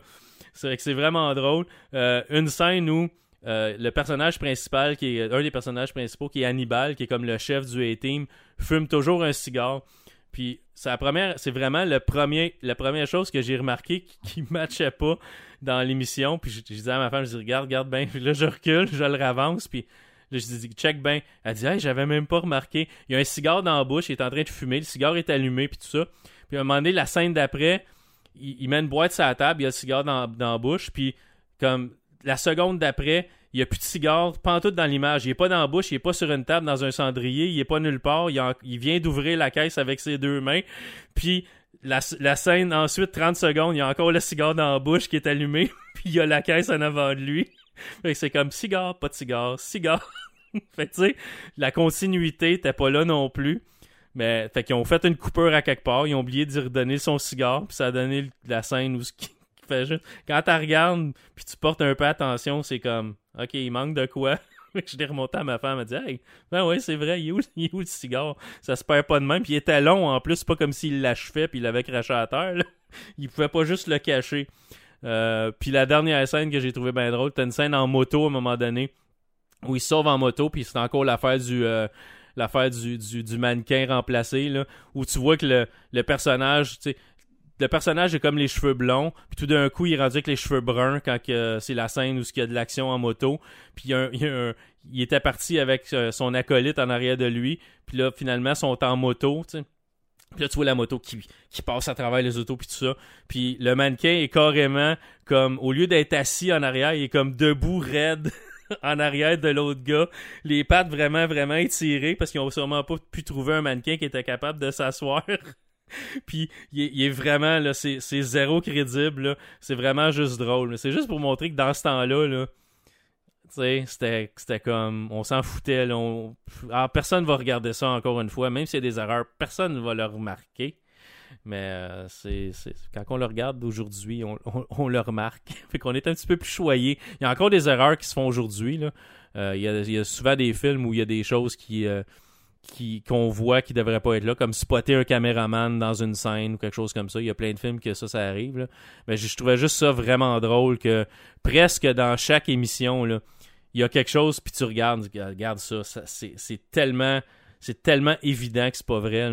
C'est que c'est vraiment drôle. Euh, une scène où euh, le personnage principal, qui est un des personnages principaux, qui est Hannibal, qui est comme le chef du A-Team, fume toujours un cigare. Puis c'est première, c'est vraiment le premier, la première chose que j'ai remarqué qui, [laughs] ne matchait pas dans l'émission. Puis je, disais à ma femme, je dis regarde, regarde bien. Puis là je recule, je le ravance, puis là, je dis check bien. Elle dit hey, j'avais même pas remarqué. Il y a un cigare dans la bouche, il est en train de fumer, le cigare est allumé, puis tout ça. Puis à un moment donné, la scène d'après, il, met une boîte sur la table, il a le cigare dans, dans la bouche, puis comme la seconde d'après, il n'y a plus de cigare, tout dans l'image. Il est pas dans la bouche, il est pas sur une table dans un cendrier, il est pas nulle part. Il, vient d'ouvrir la caisse avec ses deux mains. Puis la, scène, ensuite, 30 secondes, il y a encore le cigare dans la bouche qui est allumé, [laughs] puis il y a la caisse en avant de lui. Fait que c'est comme cigare, pas de cigare, cigare. [laughs] fait que tu sais, la continuité n'était pas là non plus. Mais fait qu'ils ont fait une coupure à quelque part, ils ont oublié de redonner son cigare, puis ça a donné la scène où ce qui [laughs] fait juste quand tu regardes puis tu portes un peu attention, c'est comme OK, il manque de quoi? [laughs] je l'ai remonté à ma femme, elle m'a dit Hey, ben ouais, c'est vrai, [laughs] il est, où, le cigare? Ça se perd pas de même, puis il était long en plus, c'est pas comme s'il l'achevait puis il l'avait craché à terre. Il pouvait pas juste le cacher. Euh, puis la dernière scène que j'ai trouvé bien drôle, c'était une scène en moto à un moment donné où il sauve en moto, puis c'est encore l'affaire du. Euh, l'affaire du, du, mannequin remplacé, là, où tu vois que le, le personnage, tu le personnage est comme les cheveux blonds, puis tout d'un coup, il est rendu avec les cheveux bruns quand c'est la scène où il y a de l'action en moto. Puis il, y était parti avec euh, son acolyte en arrière de lui, puis là, finalement, ils sont en moto, tu sais. Puis là, tu vois la moto qui, qui passe à travers les autos, puis tout ça. Puis le mannequin est carrément comme, au lieu d'être assis en arrière, il est comme debout, raide, [laughs] [laughs] en arrière de l'autre gars. Les pattes vraiment, vraiment étirées, parce qu'ils ont sûrement pas pu trouver un mannequin qui était capable de s'asseoir. [laughs] Puis il est, vraiment là, c'est, zéro crédible. là. C'est vraiment juste drôle. C'est juste pour montrer que dans ce temps-là, là, sais, c'était, c'était comme on s'en foutait. Là, on- Alors, personne va regarder ça encore une fois, même s'il y a des erreurs, personne ne va le remarquer. Mais euh, c'est, quand on le regarde aujourd'hui, on, on- le remarque. [laughs] fait qu'on est un petit peu plus choyé. Il y a encore des erreurs qui se font aujourd'hui. Euh, il, y a, souvent des films où il y a des choses qui, euh, qui qu'on voit qui devraient pas être là, comme spotter un caméraman dans une scène ou quelque chose comme ça. Il y a plein de films que ça, ça arrive. Mais je, trouvais juste ça vraiment drôle que presque dans chaque émission, là, il y a quelque chose, puis tu regardes, regarde ça, ça c'est, tellement c'est tellement évident que c'est pas vrai.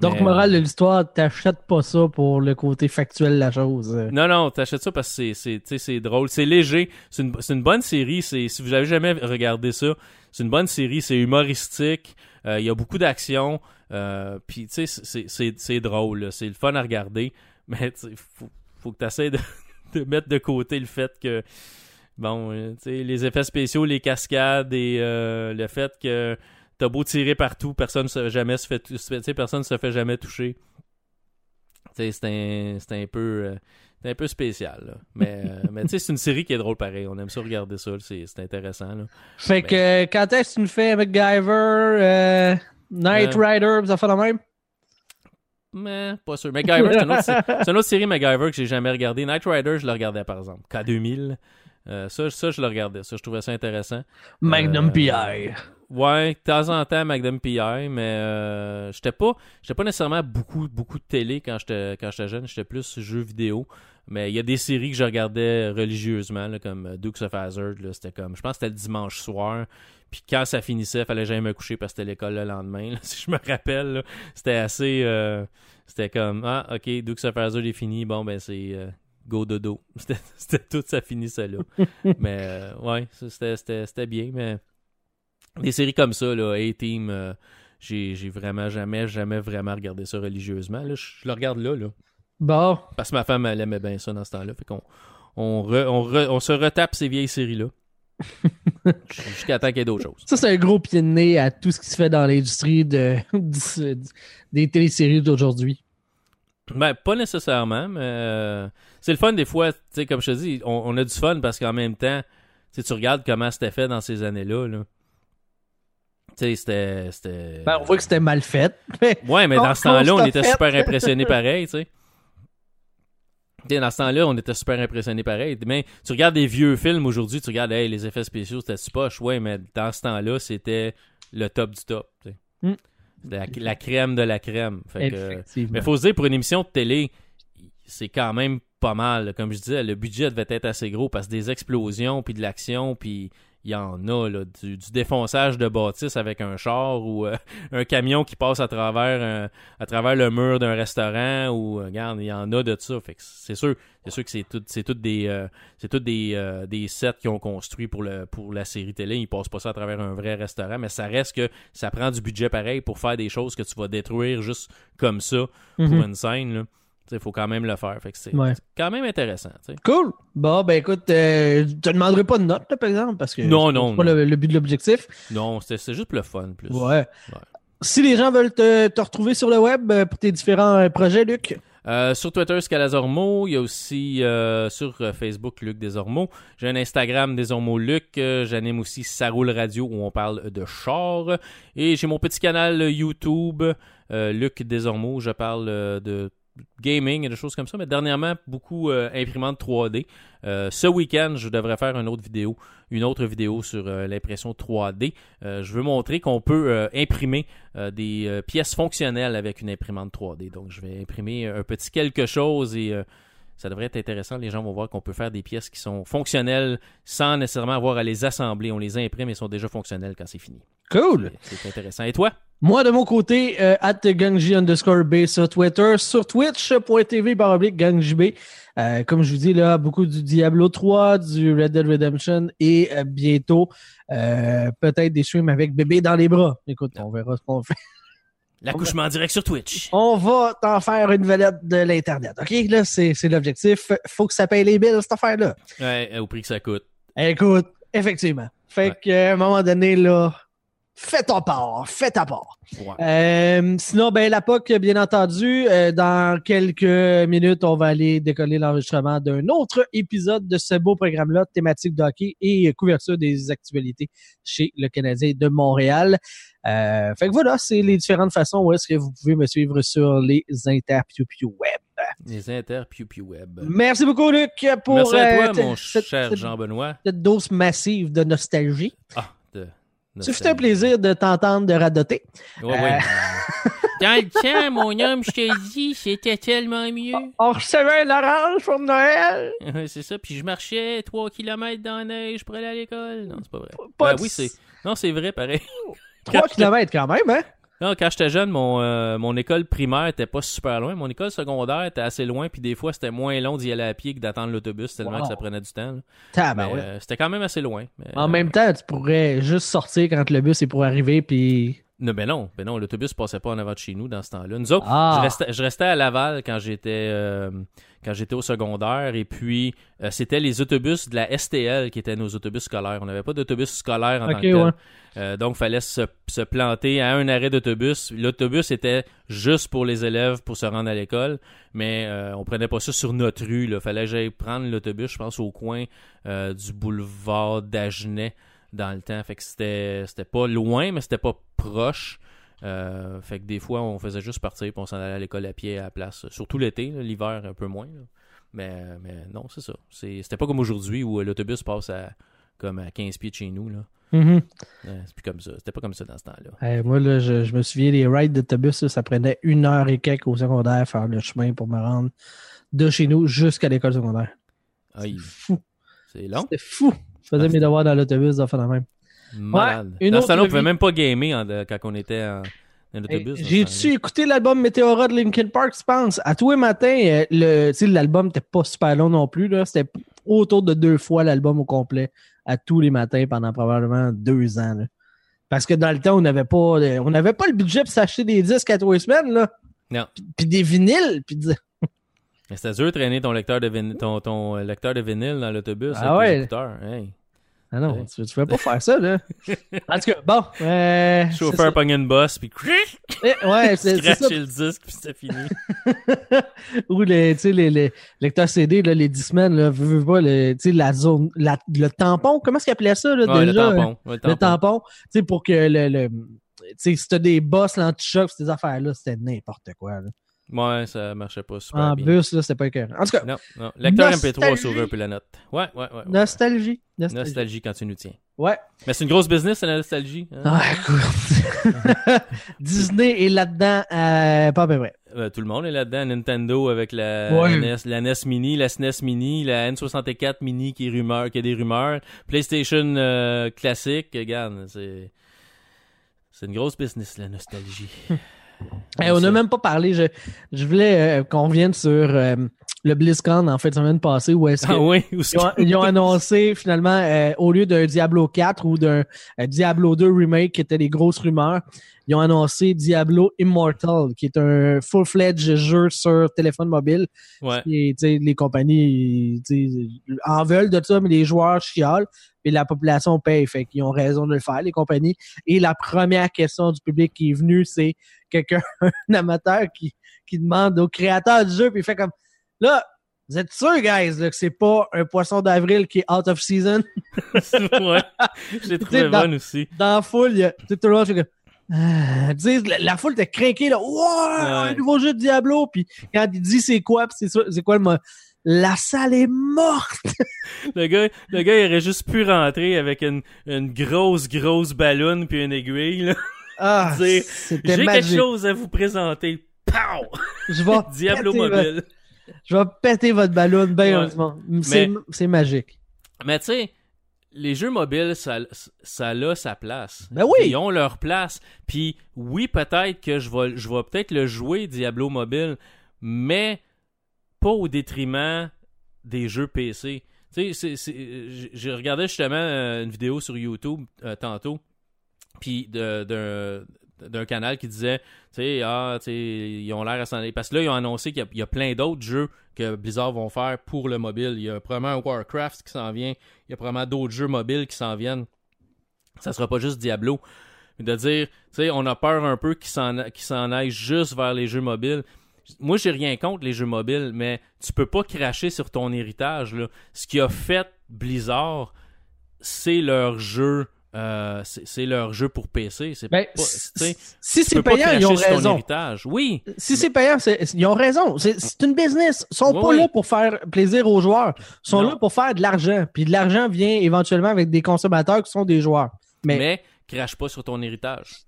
Donc, Mais- morale de l'histoire, t'achètes pas ça pour le côté factuel de la chose. Euh, Non, non, t'achètes ça parce que c'est, drôle. C'est léger. C'est une, une bonne série. Si vous avez jamais regardé ça, c'est une bonne série. C'est humoristique. Euh, Il y a beaucoup d'action. Euh, Puis, tu sais, c'est, drôle. C'est le fun à regarder. [laughs] Mais, faut, faut que tu essaies de, [laughs] de mettre de côté le fait que, bon, euh, tu sais, les effets spéciaux, les cascades et euh, le fait que t'as beau tirer partout, personne se, jamais se fait, personne se fait jamais toucher. C'est un, un peu... euh, c'est un peu spécial, là. Mais, euh, [laughs] mais tu sais, c'est une série qui est drôle pareil. On aime ça regarder ça. C'est, intéressant, là. Fait que euh, quand est-ce que tu nous fais MacGyver, euh, Knight. Rider, ça fait la même? Mais pas sûr. MacGyver, c'est une autre, [laughs] c'est une autre série MacGyver que j'ai jamais regardé. Night Rider, je le regardais, par exemple. K2000. Euh, ça, ça, je le regardais. Ça, je trouvais ça intéressant. Magnum Euh, PI. Ouais, de temps en temps, Magnum PI, mais euh, j'étais pas j'étais pas nécessairement beaucoup beaucoup de télé quand j'étais quand j'étais jeune, j'étais plus jeux vidéo. Mais il y a des séries que je regardais religieusement, là, comme Dukes of Hazzard, là, c'était comme je pense que c'était le dimanche soir. Puis quand ça finissait, fallait jamais me coucher parce que c'était l'école le lendemain. là, [laughs] si je me rappelle, c'était assez euh, c'était comme ah ok Dukes of Hazzard est fini, bon ben c'est euh, go dodo. [laughs] C'était tout ça finissait là. [laughs] mais euh, ouais, c'était bien, mais des séries comme ça, là, A-Team, euh, j'ai, j'ai vraiment jamais, jamais vraiment regardé ça religieusement. Là, je, je le regarde là, là. Bon, Parce que ma femme, elle aimait bien ça dans ce temps-là. Fait qu'on on, re- on, re- on se retape ces vieilles séries-là. [laughs] Jusqu'à temps qu'il y ait d'autres choses. ça c'est un gros pied de nez à tout ce qui se fait dans l'industrie de, [laughs] du- des téléséries d'aujourd'hui. Ben, pas nécessairement, mais euh, c'est le fun des fois. Tu sais, comme je te dis, on, on a du fun parce qu'en même temps, tu regardes comment c'était fait dans ces années-là. Là. C'était. Ben, on voit que c'était mal fait. [laughs] mais- Ouais, mais dans ce temps-là, on était fait. super [laughs] impressionnés pareil, tu sais. Dans ce temps-là, on était super impressionnés pareil. Mais tu regardes des vieux films aujourd'hui, tu regardes, hey, les effets spéciaux, c'était super poche. Ouais, mais dans ce temps-là, c'était le top du top. Mm. C'était La, la crème de la crème. Fait que, mais faut se dire, pour une émission de télé, c'est quand même pas mal. Comme je disais, le budget devait être assez gros parce que des explosions, puis de l'action, puis il y en a, là, du, du défonçage de bâtisse avec un char ou euh, [laughs] un camion qui passe à travers un- à travers le mur d'un restaurant ou euh, regarde, il y en a de ça. Fait c'est sûr, c'est sûr que c'est tout, c'est tout des euh, c'est tout des, euh, des sets qu'ils ont construits pour le pour la série télé. Ils passent pas ça à travers un vrai restaurant, mais ça reste que ça prend du budget pareil pour faire des choses que tu vas détruire juste comme ça pour Mhm. une scène. Là. Il faut quand même le faire. Fait que c'est Ouais. c'est quand même intéressant. Cool. Bon, ben écoute, euh, je te demanderai pas de note, là, par exemple, parce que Non, c'est non, pas non. le, le but de l'objectif. Non, c'est c'est juste pour le fun. Plus. Ouais. Si les gens veulent te, te retrouver sur le web euh, pour tes différents euh, projets, Luc, Euh, sur Twitter, Scalazormo. Il y a aussi euh, sur Facebook, Luc Desormeaux. J'ai un Instagram, Desormeaux Luc. J'anime aussi Ça roule radio où on parle de char. Et j'ai mon petit canal YouTube, euh, Luc Desormeaux. Je parle de gaming et de choses comme ça. Mais dernièrement, beaucoup euh, imprimante 3D. Euh, ce week-end, je devrais faire une autre vidéo, une autre vidéo sur euh, l'impression 3D. Euh, je veux montrer qu'on peut imprimer des pièces fonctionnelles avec une imprimante 3D. Donc, je vais imprimer un petit quelque chose et ça devrait être intéressant. Les gens vont voir qu'on peut faire des pièces qui sont fonctionnelles sans nécessairement avoir à les assembler. On les imprime et sont déjà fonctionnelles quand c'est fini. Cool. C'est intéressant. Et toi? Moi, de mon côté, euh, at gangji underscore B sur Twitter, sur twitch.tv par oblique gangji. Euh, comme je vous dis, là, beaucoup du Diablo 3, du Red Dead Redemption et euh, bientôt, euh, peut-être des streams avec bébé dans les bras. Écoute, on verra ce qu'on fait. [laughs] L'accouchement en direct sur Twitch. On va t'en faire une vedette de l'Internet. OK? Là, c'est c'est l'objectif. Faut que ça paye les billes, cette affaire-là. Ouais, au prix que ça coûte. Écoute, effectivement. Fait Ouais. qu'à un moment donné, là, fais ton part, fais ta part. Ouais. Euh, sinon, ben, la POC, bien entendu, euh, dans quelques minutes, on va aller décoller l'enregistrement d'un autre épisode de ce beau programme-là, thématique de hockey et couverture des actualités chez le Canadien de Montréal. Euh, fait que voilà, c'est les différentes façons où est-ce que vous pouvez me suivre sur les interpiu web. Les inter Pew Pew Web. Merci beaucoup, Luc, pour Merci à euh, toi, t- mon cette- cher cette- Jean-Benoît. cette dose massive de nostalgie. Ah. Ça fait un plaisir de t'entendre de radoter. Ouais. [laughs] Dans le temps, mon homme, je te dis, c'était tellement mieux. [laughs] On recevait l'orange pour Noël. [laughs] C'est ça. Puis je marchais 3 km dans la neige pour aller à l'école. Non, c'est pas vrai. Pas Ben de- oui, c'est. Non, c'est vrai, pareil. 3 km quand même, hein? Non, quand j'étais jeune, mon, euh, mon école primaire était pas super loin. Mon école secondaire était assez loin, puis des fois, c'était moins long d'y aller à pied que d'attendre l'autobus, tellement Wow. que ça prenait du temps. Tabarouette. Mais, euh, c'était quand même assez loin. mais, En euh, même temps, tu pourrais juste sortir quand le bus est pour arriver, puis... Non, ben non, ben non, l'autobus passait pas en avant de chez nous dans ce temps-là. Nous autres, Ah. je, restais, je restais à Laval quand j'étais euh, quand j'étais au secondaire et puis euh, c'était les autobus de la STL qui étaient nos autobus scolaires. On n'avait pas d'autobus scolaire en Ok, tant que tel. Euh, donc, fallait se, se planter à un arrêt d'autobus. L'autobus était juste pour les élèves pour se rendre à l'école, mais euh, on prenait pas ça sur notre rue. Il fallait que j'aille prendre l'autobus, je pense, au coin du boulevard d'Agenais dans le temps. Fait que c'était c'était pas loin, mais c'était pas proche. Euh, fait que des fois, on faisait juste partir puis on s'en allait à l'école à pied à la place. Surtout l'été, là, l'hiver un peu moins. là. Mais, mais non, c'est ça. C'est- C'était pas comme aujourd'hui où euh, l'autobus passe à comme à 15 pieds de chez nous. Là. Mhm. Ouais, c'est plus comme ça. C'était pas comme ça dans ce temps-là. Moi, là, je, je me souviens, les rides d'autobus, là, ça prenait une heure et quelques au secondaire faire le chemin pour me rendre de chez nous jusqu'à l'école secondaire. Aïe, Fou. c'est long. C'était fou. Je faisais Ah, mes devoirs dans l'autobus, de faire la même. Malade. une dans autre ce temps-là, on pouvait même pas gamer de- quand on était en, dans ce J'ai-tu écouté l'album Météora de Linkin Park, je pense? À tous les matins, euh, le, l'album n'était pas super long non plus. C'était autour de deux fois l'album au complet, à tous les matins pendant probablement deux ans. là. Parce que dans le temps, on n'avait pas, euh, on n'avait pas le budget pour s'acheter des disques à trois semaines. Là. Non. Puis, puis des vinyles. Puis de- Mais C'était dur de traîner ton lecteur de, vinyle, ton, ton euh, lecteur de vinyle dans l'autobus Ah avec ouais. tes écouteurs. Hey. Ah non, Ouais. tu ne pouvais pas faire ça. Là. [laughs] en tout cas, bon. Euh, c'est Chauffeur pogne une bosse, puis Eh, Ouais, [laughs] c'est c'est ça. scratcher le disque, puis c'était fini. [laughs] Ou les, tu sais, les, les lecteurs CD, là, les 10 semaines, là, veux, veux pas, le, tu sais, la zone, la, le tampon, comment est-ce qu'ils appelaient ça, là, Ouais, le déjà? tampon. ouais, le Le tampon. tampon, tu sais, pour que le, le tu sais, si t'as des bosses, l'anti-choc, ces affaires-là, c'était n'importe quoi, là. Ouais, ça marchait pas super En bien. bus, là, c'était pas écœurant. En tout cas, Non, non. Lecteur Nostalgie. MP3 a sauvé un peu la note. Ouais, ouais, ouais. nostalgie. Nostalgie. Nostalgie quand tu nous tiens. Ouais. Mais c'est une grosse business, la nostalgie. hein? Ah, écoute. [laughs] Disney est là-dedans, euh, pas à peu près. Euh, tout le monde est là-dedans. Nintendo avec la, Ouais. NES, la NES Mini, la SNES Mini, la N64 Mini qui, est rumeur, qui a des rumeurs. PlayStation euh, classique. Regarde, c'est... C'est une grosse business, la nostalgie. [laughs] Eh, on n'a même pas parlé. Je, je voulais euh, qu'on revienne sur euh, le BlizzCon en fait de semaine passée où est-ce que Ah oui? Ils, ont, ils ont annoncé finalement euh, au lieu d'un Diablo 4 ou d'un euh, Diablo 2 remake qui étaient les grosses rumeurs, ils ont annoncé Diablo Immortal qui est un full-fledged jeu sur téléphone mobile. Ouais. Et, tu sais, les compagnies en veulent de ça, mais les joueurs chialent et la population paye. Fait qu'ils ont raison de le faire, les compagnies. Et la première question du public qui est venu, c'est quelqu'un, [laughs] un amateur qui, qui demande au créateur du jeu, puis il fait comme là, vous êtes sûr, guys, là, que c'est pas un poisson d'avril qui est out of season? [laughs] ouais. J'ai trouvé dans- bonne aussi. Dans la foule, il y a tout le monde comme. Ah, la, la foule était craquée, là. Wow, un nouveau jeu de Diablo. Puis quand il dit c'est quoi, puis c'est quoi le La salle est morte. [laughs] Le gars, le gars, il aurait juste pu rentrer avec une, une grosse, grosse ballonne puis une aiguille. là. Ah, [laughs] J'ai quelque chose à vous présenter. Pow! Je vais Diablo mobile. Je vais péter votre ballon, ben Ouais. heureusement. C'est magique. Mais tu sais, les jeux mobiles, ça, ça a sa place. Ben oui. Ils ont leur place. Puis oui, peut-être que je vais, je vais peut-être le jouer, Diablo mobile, mais pas au détriment des jeux PC. Tu sais, j'ai- regardé justement euh, une vidéo sur YouTube euh, tantôt, puis de- d'un d'un canal qui disait, tu sais, ah, ils ont l'air à s'en aller. Parce que là, ils ont annoncé qu'il y a- plein d'autres jeux que Blizzard vont faire pour le mobile. Il y a probablement Warcraft qui s'en vient. Il y a probablement d'autres jeux mobiles qui s'en viennent. Ça sera pas juste Diablo. Mais de dire, tu sais, on a peur un peu qu'ils s'en s'en aillent juste vers les jeux mobiles. Moi, j'ai rien contre les jeux mobiles, mais tu peux pas cracher sur ton héritage. Là. Ce qui a fait Blizzard, c'est leur jeu. Euh, c'est leur jeu pour PC. C'est Ben, pas- si c'est payant, ils ont raison. Oui, Si c'est payant, ils ont raison. C'est c'est une business. Ils sont Oui, pas oui. là pour faire plaisir aux joueurs. Ils sont Non. là pour faire de l'argent. Puis de l'argent vient éventuellement avec des consommateurs qui sont des joueurs. Mais, mais crache pas sur ton héritage.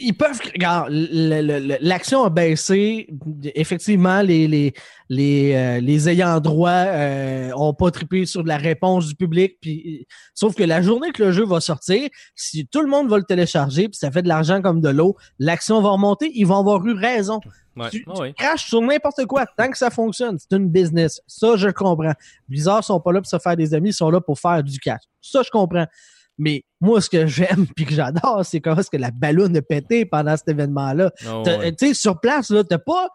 Ils peuvent. Regarde, l'action a baissé. Effectivement, les, les, les, euh, les ayants droit euh, ont pas trippé sur la réponse du public. Puis, sauf que la journée que le jeu va sortir, si tout le monde va le télécharger, puis ça fait de l'argent comme de l'eau, l'action va remonter. Ils vont avoir eu raison. Ouais. Tu, ouais. tu craches sur n'importe quoi tant que ça fonctionne. C'est une business. Ça, je comprends. Blizzard sont pas là pour se faire des amis, ils sont là pour faire du cash. Ça, je comprends. Mais moi, ce que j'aime [laughs] puis que j'adore, c'est comment est-ce que la ballonne a pété pendant cet événement-là. Ah ouais. Tu sais, sur place, là, t'as pas.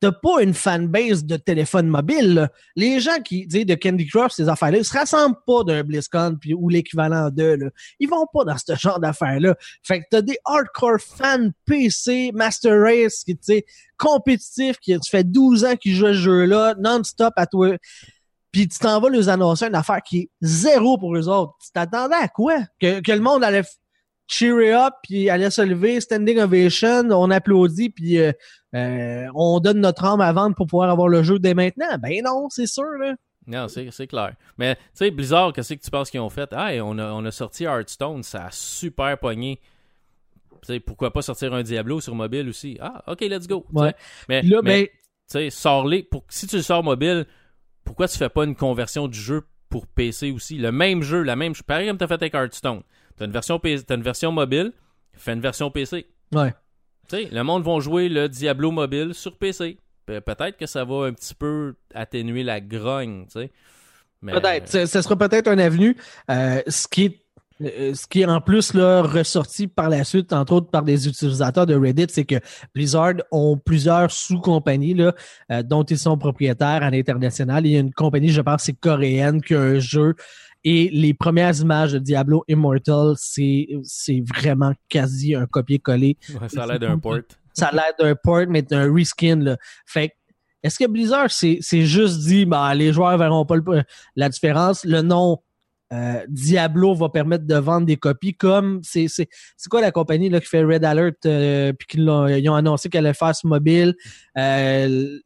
T'as pas une fanbase de téléphone mobile. là. Les gens qui, sais, de Candy Crush, ces affaires-là, ils se rassemblent pas d'un BlizzCon puis, ou l'équivalent d'eux. Là. Ils vont pas dans ce genre d'affaires-là. Fait que t'as des hardcore fans PC, Master Race, qui, tu sais, compétitifs, qui tu fais 12 ans qu'ils jouent ce jeu-là, non-stop à toi. Puis tu t'en vas leur annoncer une affaire qui est zéro pour eux autres. Tu t'attendais à quoi? Que, que le monde allait cheer up, puis allait se lever, standing ovation, on applaudit, puis euh, euh, on donne notre âme à vendre pour pouvoir avoir le jeu dès maintenant? Ben non, c'est sûr, là. Non, c'est clair. Mais, tu sais, Blizzard, qu'est-ce que tu penses qu'ils ont fait? Ah, on a, on a sorti Hearthstone, ça a super pogné. Tu sais, pourquoi pas sortir un Diablo sur mobile aussi? Ah, ok, let's go. Ouais. Mais, Là, mais, ben, tu sais, sors-les. Pour, si tu le sors mobile, pourquoi tu fais pas une conversion du jeu pour PC aussi? Le même jeu, la même Pareil comme tu as fait avec Hearthstone. Tu as une version, PC t'as une version mobile, fais une version PC. ouais. Tu sais, le monde va jouer le Diablo mobile sur PC. Pe- Peut-être que ça va un petit peu atténuer la grogne, tu sais. Mais- Peut-être. Ce, ce sera peut-être un avenue. Euh, ce qui est euh, ce qui est en plus là, ressorti par la suite, entre autres par des utilisateurs de Reddit, c'est que Blizzard ont plusieurs sous-compagnies là, euh, dont ils sont propriétaires à l'international. Il y a une compagnie, je pense, c'est coréenne, qui a un jeu. Et les premières images de Diablo Immortal, c'est c'est vraiment quasi un copier-coller. Ouais, ça a l'air d'un port. Ça a l'air d'un port, mais d'un reskin. Là. Fait que, est-ce que Blizzard s'est juste dit, bah, les joueurs verront pas le- la différence, le nom euh, Diablo va permettre de vendre des copies comme c'est c'est c'est quoi la compagnie là qui fait Red Alert euh, puis qu'ils ils ont annoncé qu'elle allait faire ce mobile euh,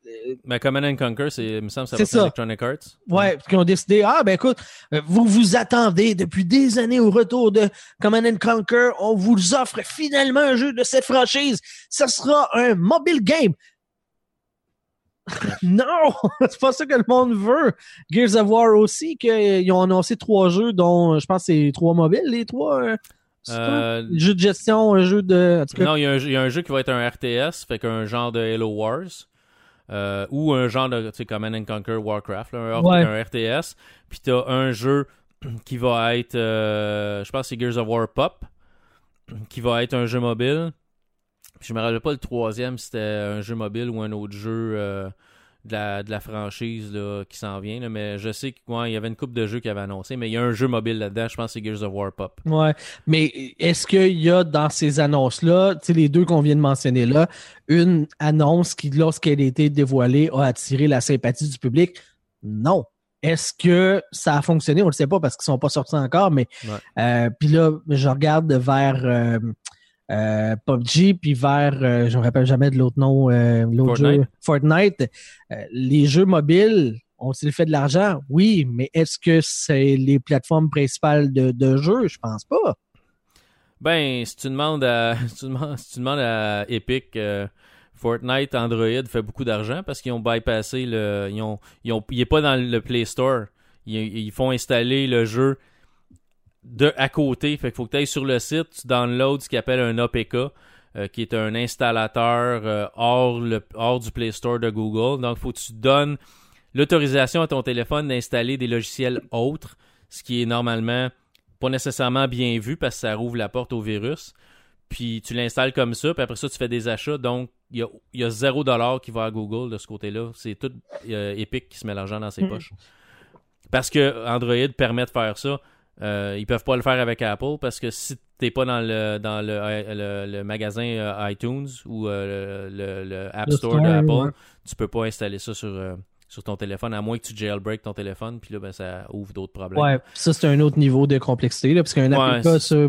Mais Command and Conquer, c'est, il me semble que ça C'est va ça. Electronic Arts. Ouais, puis qui ont décidé, ah ben écoute, vous vous attendez depuis des années au retour de Command and Conquer, on vous offre finalement un jeu de cette franchise. Ça sera un mobile game. [laughs] non, [laughs] c'est pas ça que le monde veut. Gears of War aussi, qu'ils ont annoncé trois jeux, dont je pense que c'est trois mobiles, les trois. c'est quoi? Euh, Un jeu de gestion, un jeu de. cas, non, il y, a un jeu- il y a un jeu qui va être un RTS, fait qu'un genre de Halo Wars. euh, ou un genre de, tu sais, Command and Conquer Warcraft, là, un, Ouais. un RTS. Puis t'as un jeu [clears throat] qui va être, euh, je pense que c'est Gears of War Pop, qui va être un jeu mobile. Puis je me rappelle pas le troisième, si c'était un jeu mobile ou un autre jeu euh, de, la, de la franchise là, qui s'en vient. là. mais je sais qu'il y avait une coupe de jeux qui avait annoncé, mais il y a un jeu mobile là-dedans, je pense que c'est Gears of War Pop. Ouais, mais est-ce qu'il y a dans ces annonces-là, les deux qu'on vient de mentionner là, une annonce qui, lorsqu'elle a été dévoilée, a attiré la sympathie du public? Non. Est-ce que ça a fonctionné? On ne le sait pas parce qu'ils sont pas sortis encore, mais euh, puis là, je regarde vers euh, euh, PUBG, puis vers, euh, je me rappelle jamais de l'autre nom, euh, l'autre Fortnite. jeu, Fortnite. Euh, les jeux mobiles, ont-ils fait de l'argent? Oui, mais est-ce que c'est les plateformes principales de, de jeux? Je pense pas. Ben, si tu demandes à, [laughs] si tu demandes, si tu demandes à Epic, euh, Fortnite Android fait beaucoup d'argent parce qu'ils ont bypassé le. Ils ont, ils ont, il est pas dans le Play Store. Ils, ils font installer le jeu de à côté. Fait qu'il faut que tu ailles sur le site, tu downloads ce qu'ils appelle un APK, euh, qui est un installateur euh, hors, le, hors du Play Store de Google. Donc, il faut que tu donnes l'autorisation à ton téléphone d'installer des logiciels autres, ce qui est normalement pas nécessairement bien vu parce que ça rouvre la porte au virus. Puis tu l'installes comme ça, puis après ça, tu fais des achats. Donc, il y a, y a 0$ qui va à Google de ce côté-là. C'est tout euh, Epic qui se met l'argent dans ses Mhm. poches. Parce que Android permet de faire ça. Euh, ils peuvent pas le faire avec Apple parce que si t'es pas dans le dans le, le- le magasin euh, iTunes ou euh, le, le- App Store store, de Apple, ouais. tu peux pas installer ça sur, euh, sur ton téléphone, à moins que tu jailbreak ton téléphone, puis là, ben, ça ouvre d'autres problèmes. Ouais, ça c'est un autre niveau de complexité, là, parce qu'un Ouais, APK sur,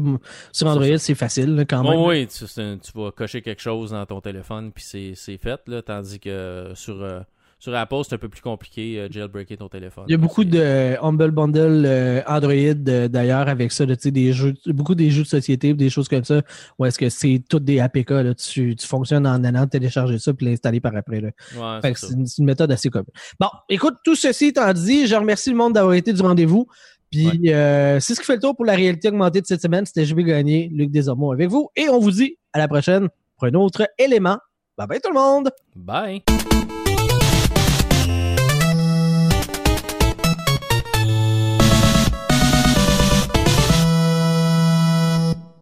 sur Android, c'est facile là, quand Bon, même. oui, tu, c'est un- tu vas cocher quelque chose dans ton téléphone, puis c'est, fait, là, tandis que sur, euh, sur Apple, c'est un peu plus compliqué, euh, jailbreaker ton téléphone. Il y a beaucoup de euh, Humble Bundle euh, Android d'ailleurs avec ça, là, tu sais, des jeux, beaucoup des jeux de société, des choses comme ça, où est-ce que c'est toutes des APK, là, tu, tu fonctionnes en allant télécharger ça puis l'installer par après. Ouais, c'est une, méthode assez commune. Bon, écoute, tout ceci étant dit, je remercie le monde d'avoir été du rendez-vous. Puis euh, c'est ce qui fait le tour pour la réalité augmentée de cette semaine. C'était vais gagner, Luc Desormeaux avec vous. Et on vous dit à la prochaine pour un autre élément. Bye bye tout le monde! Bye!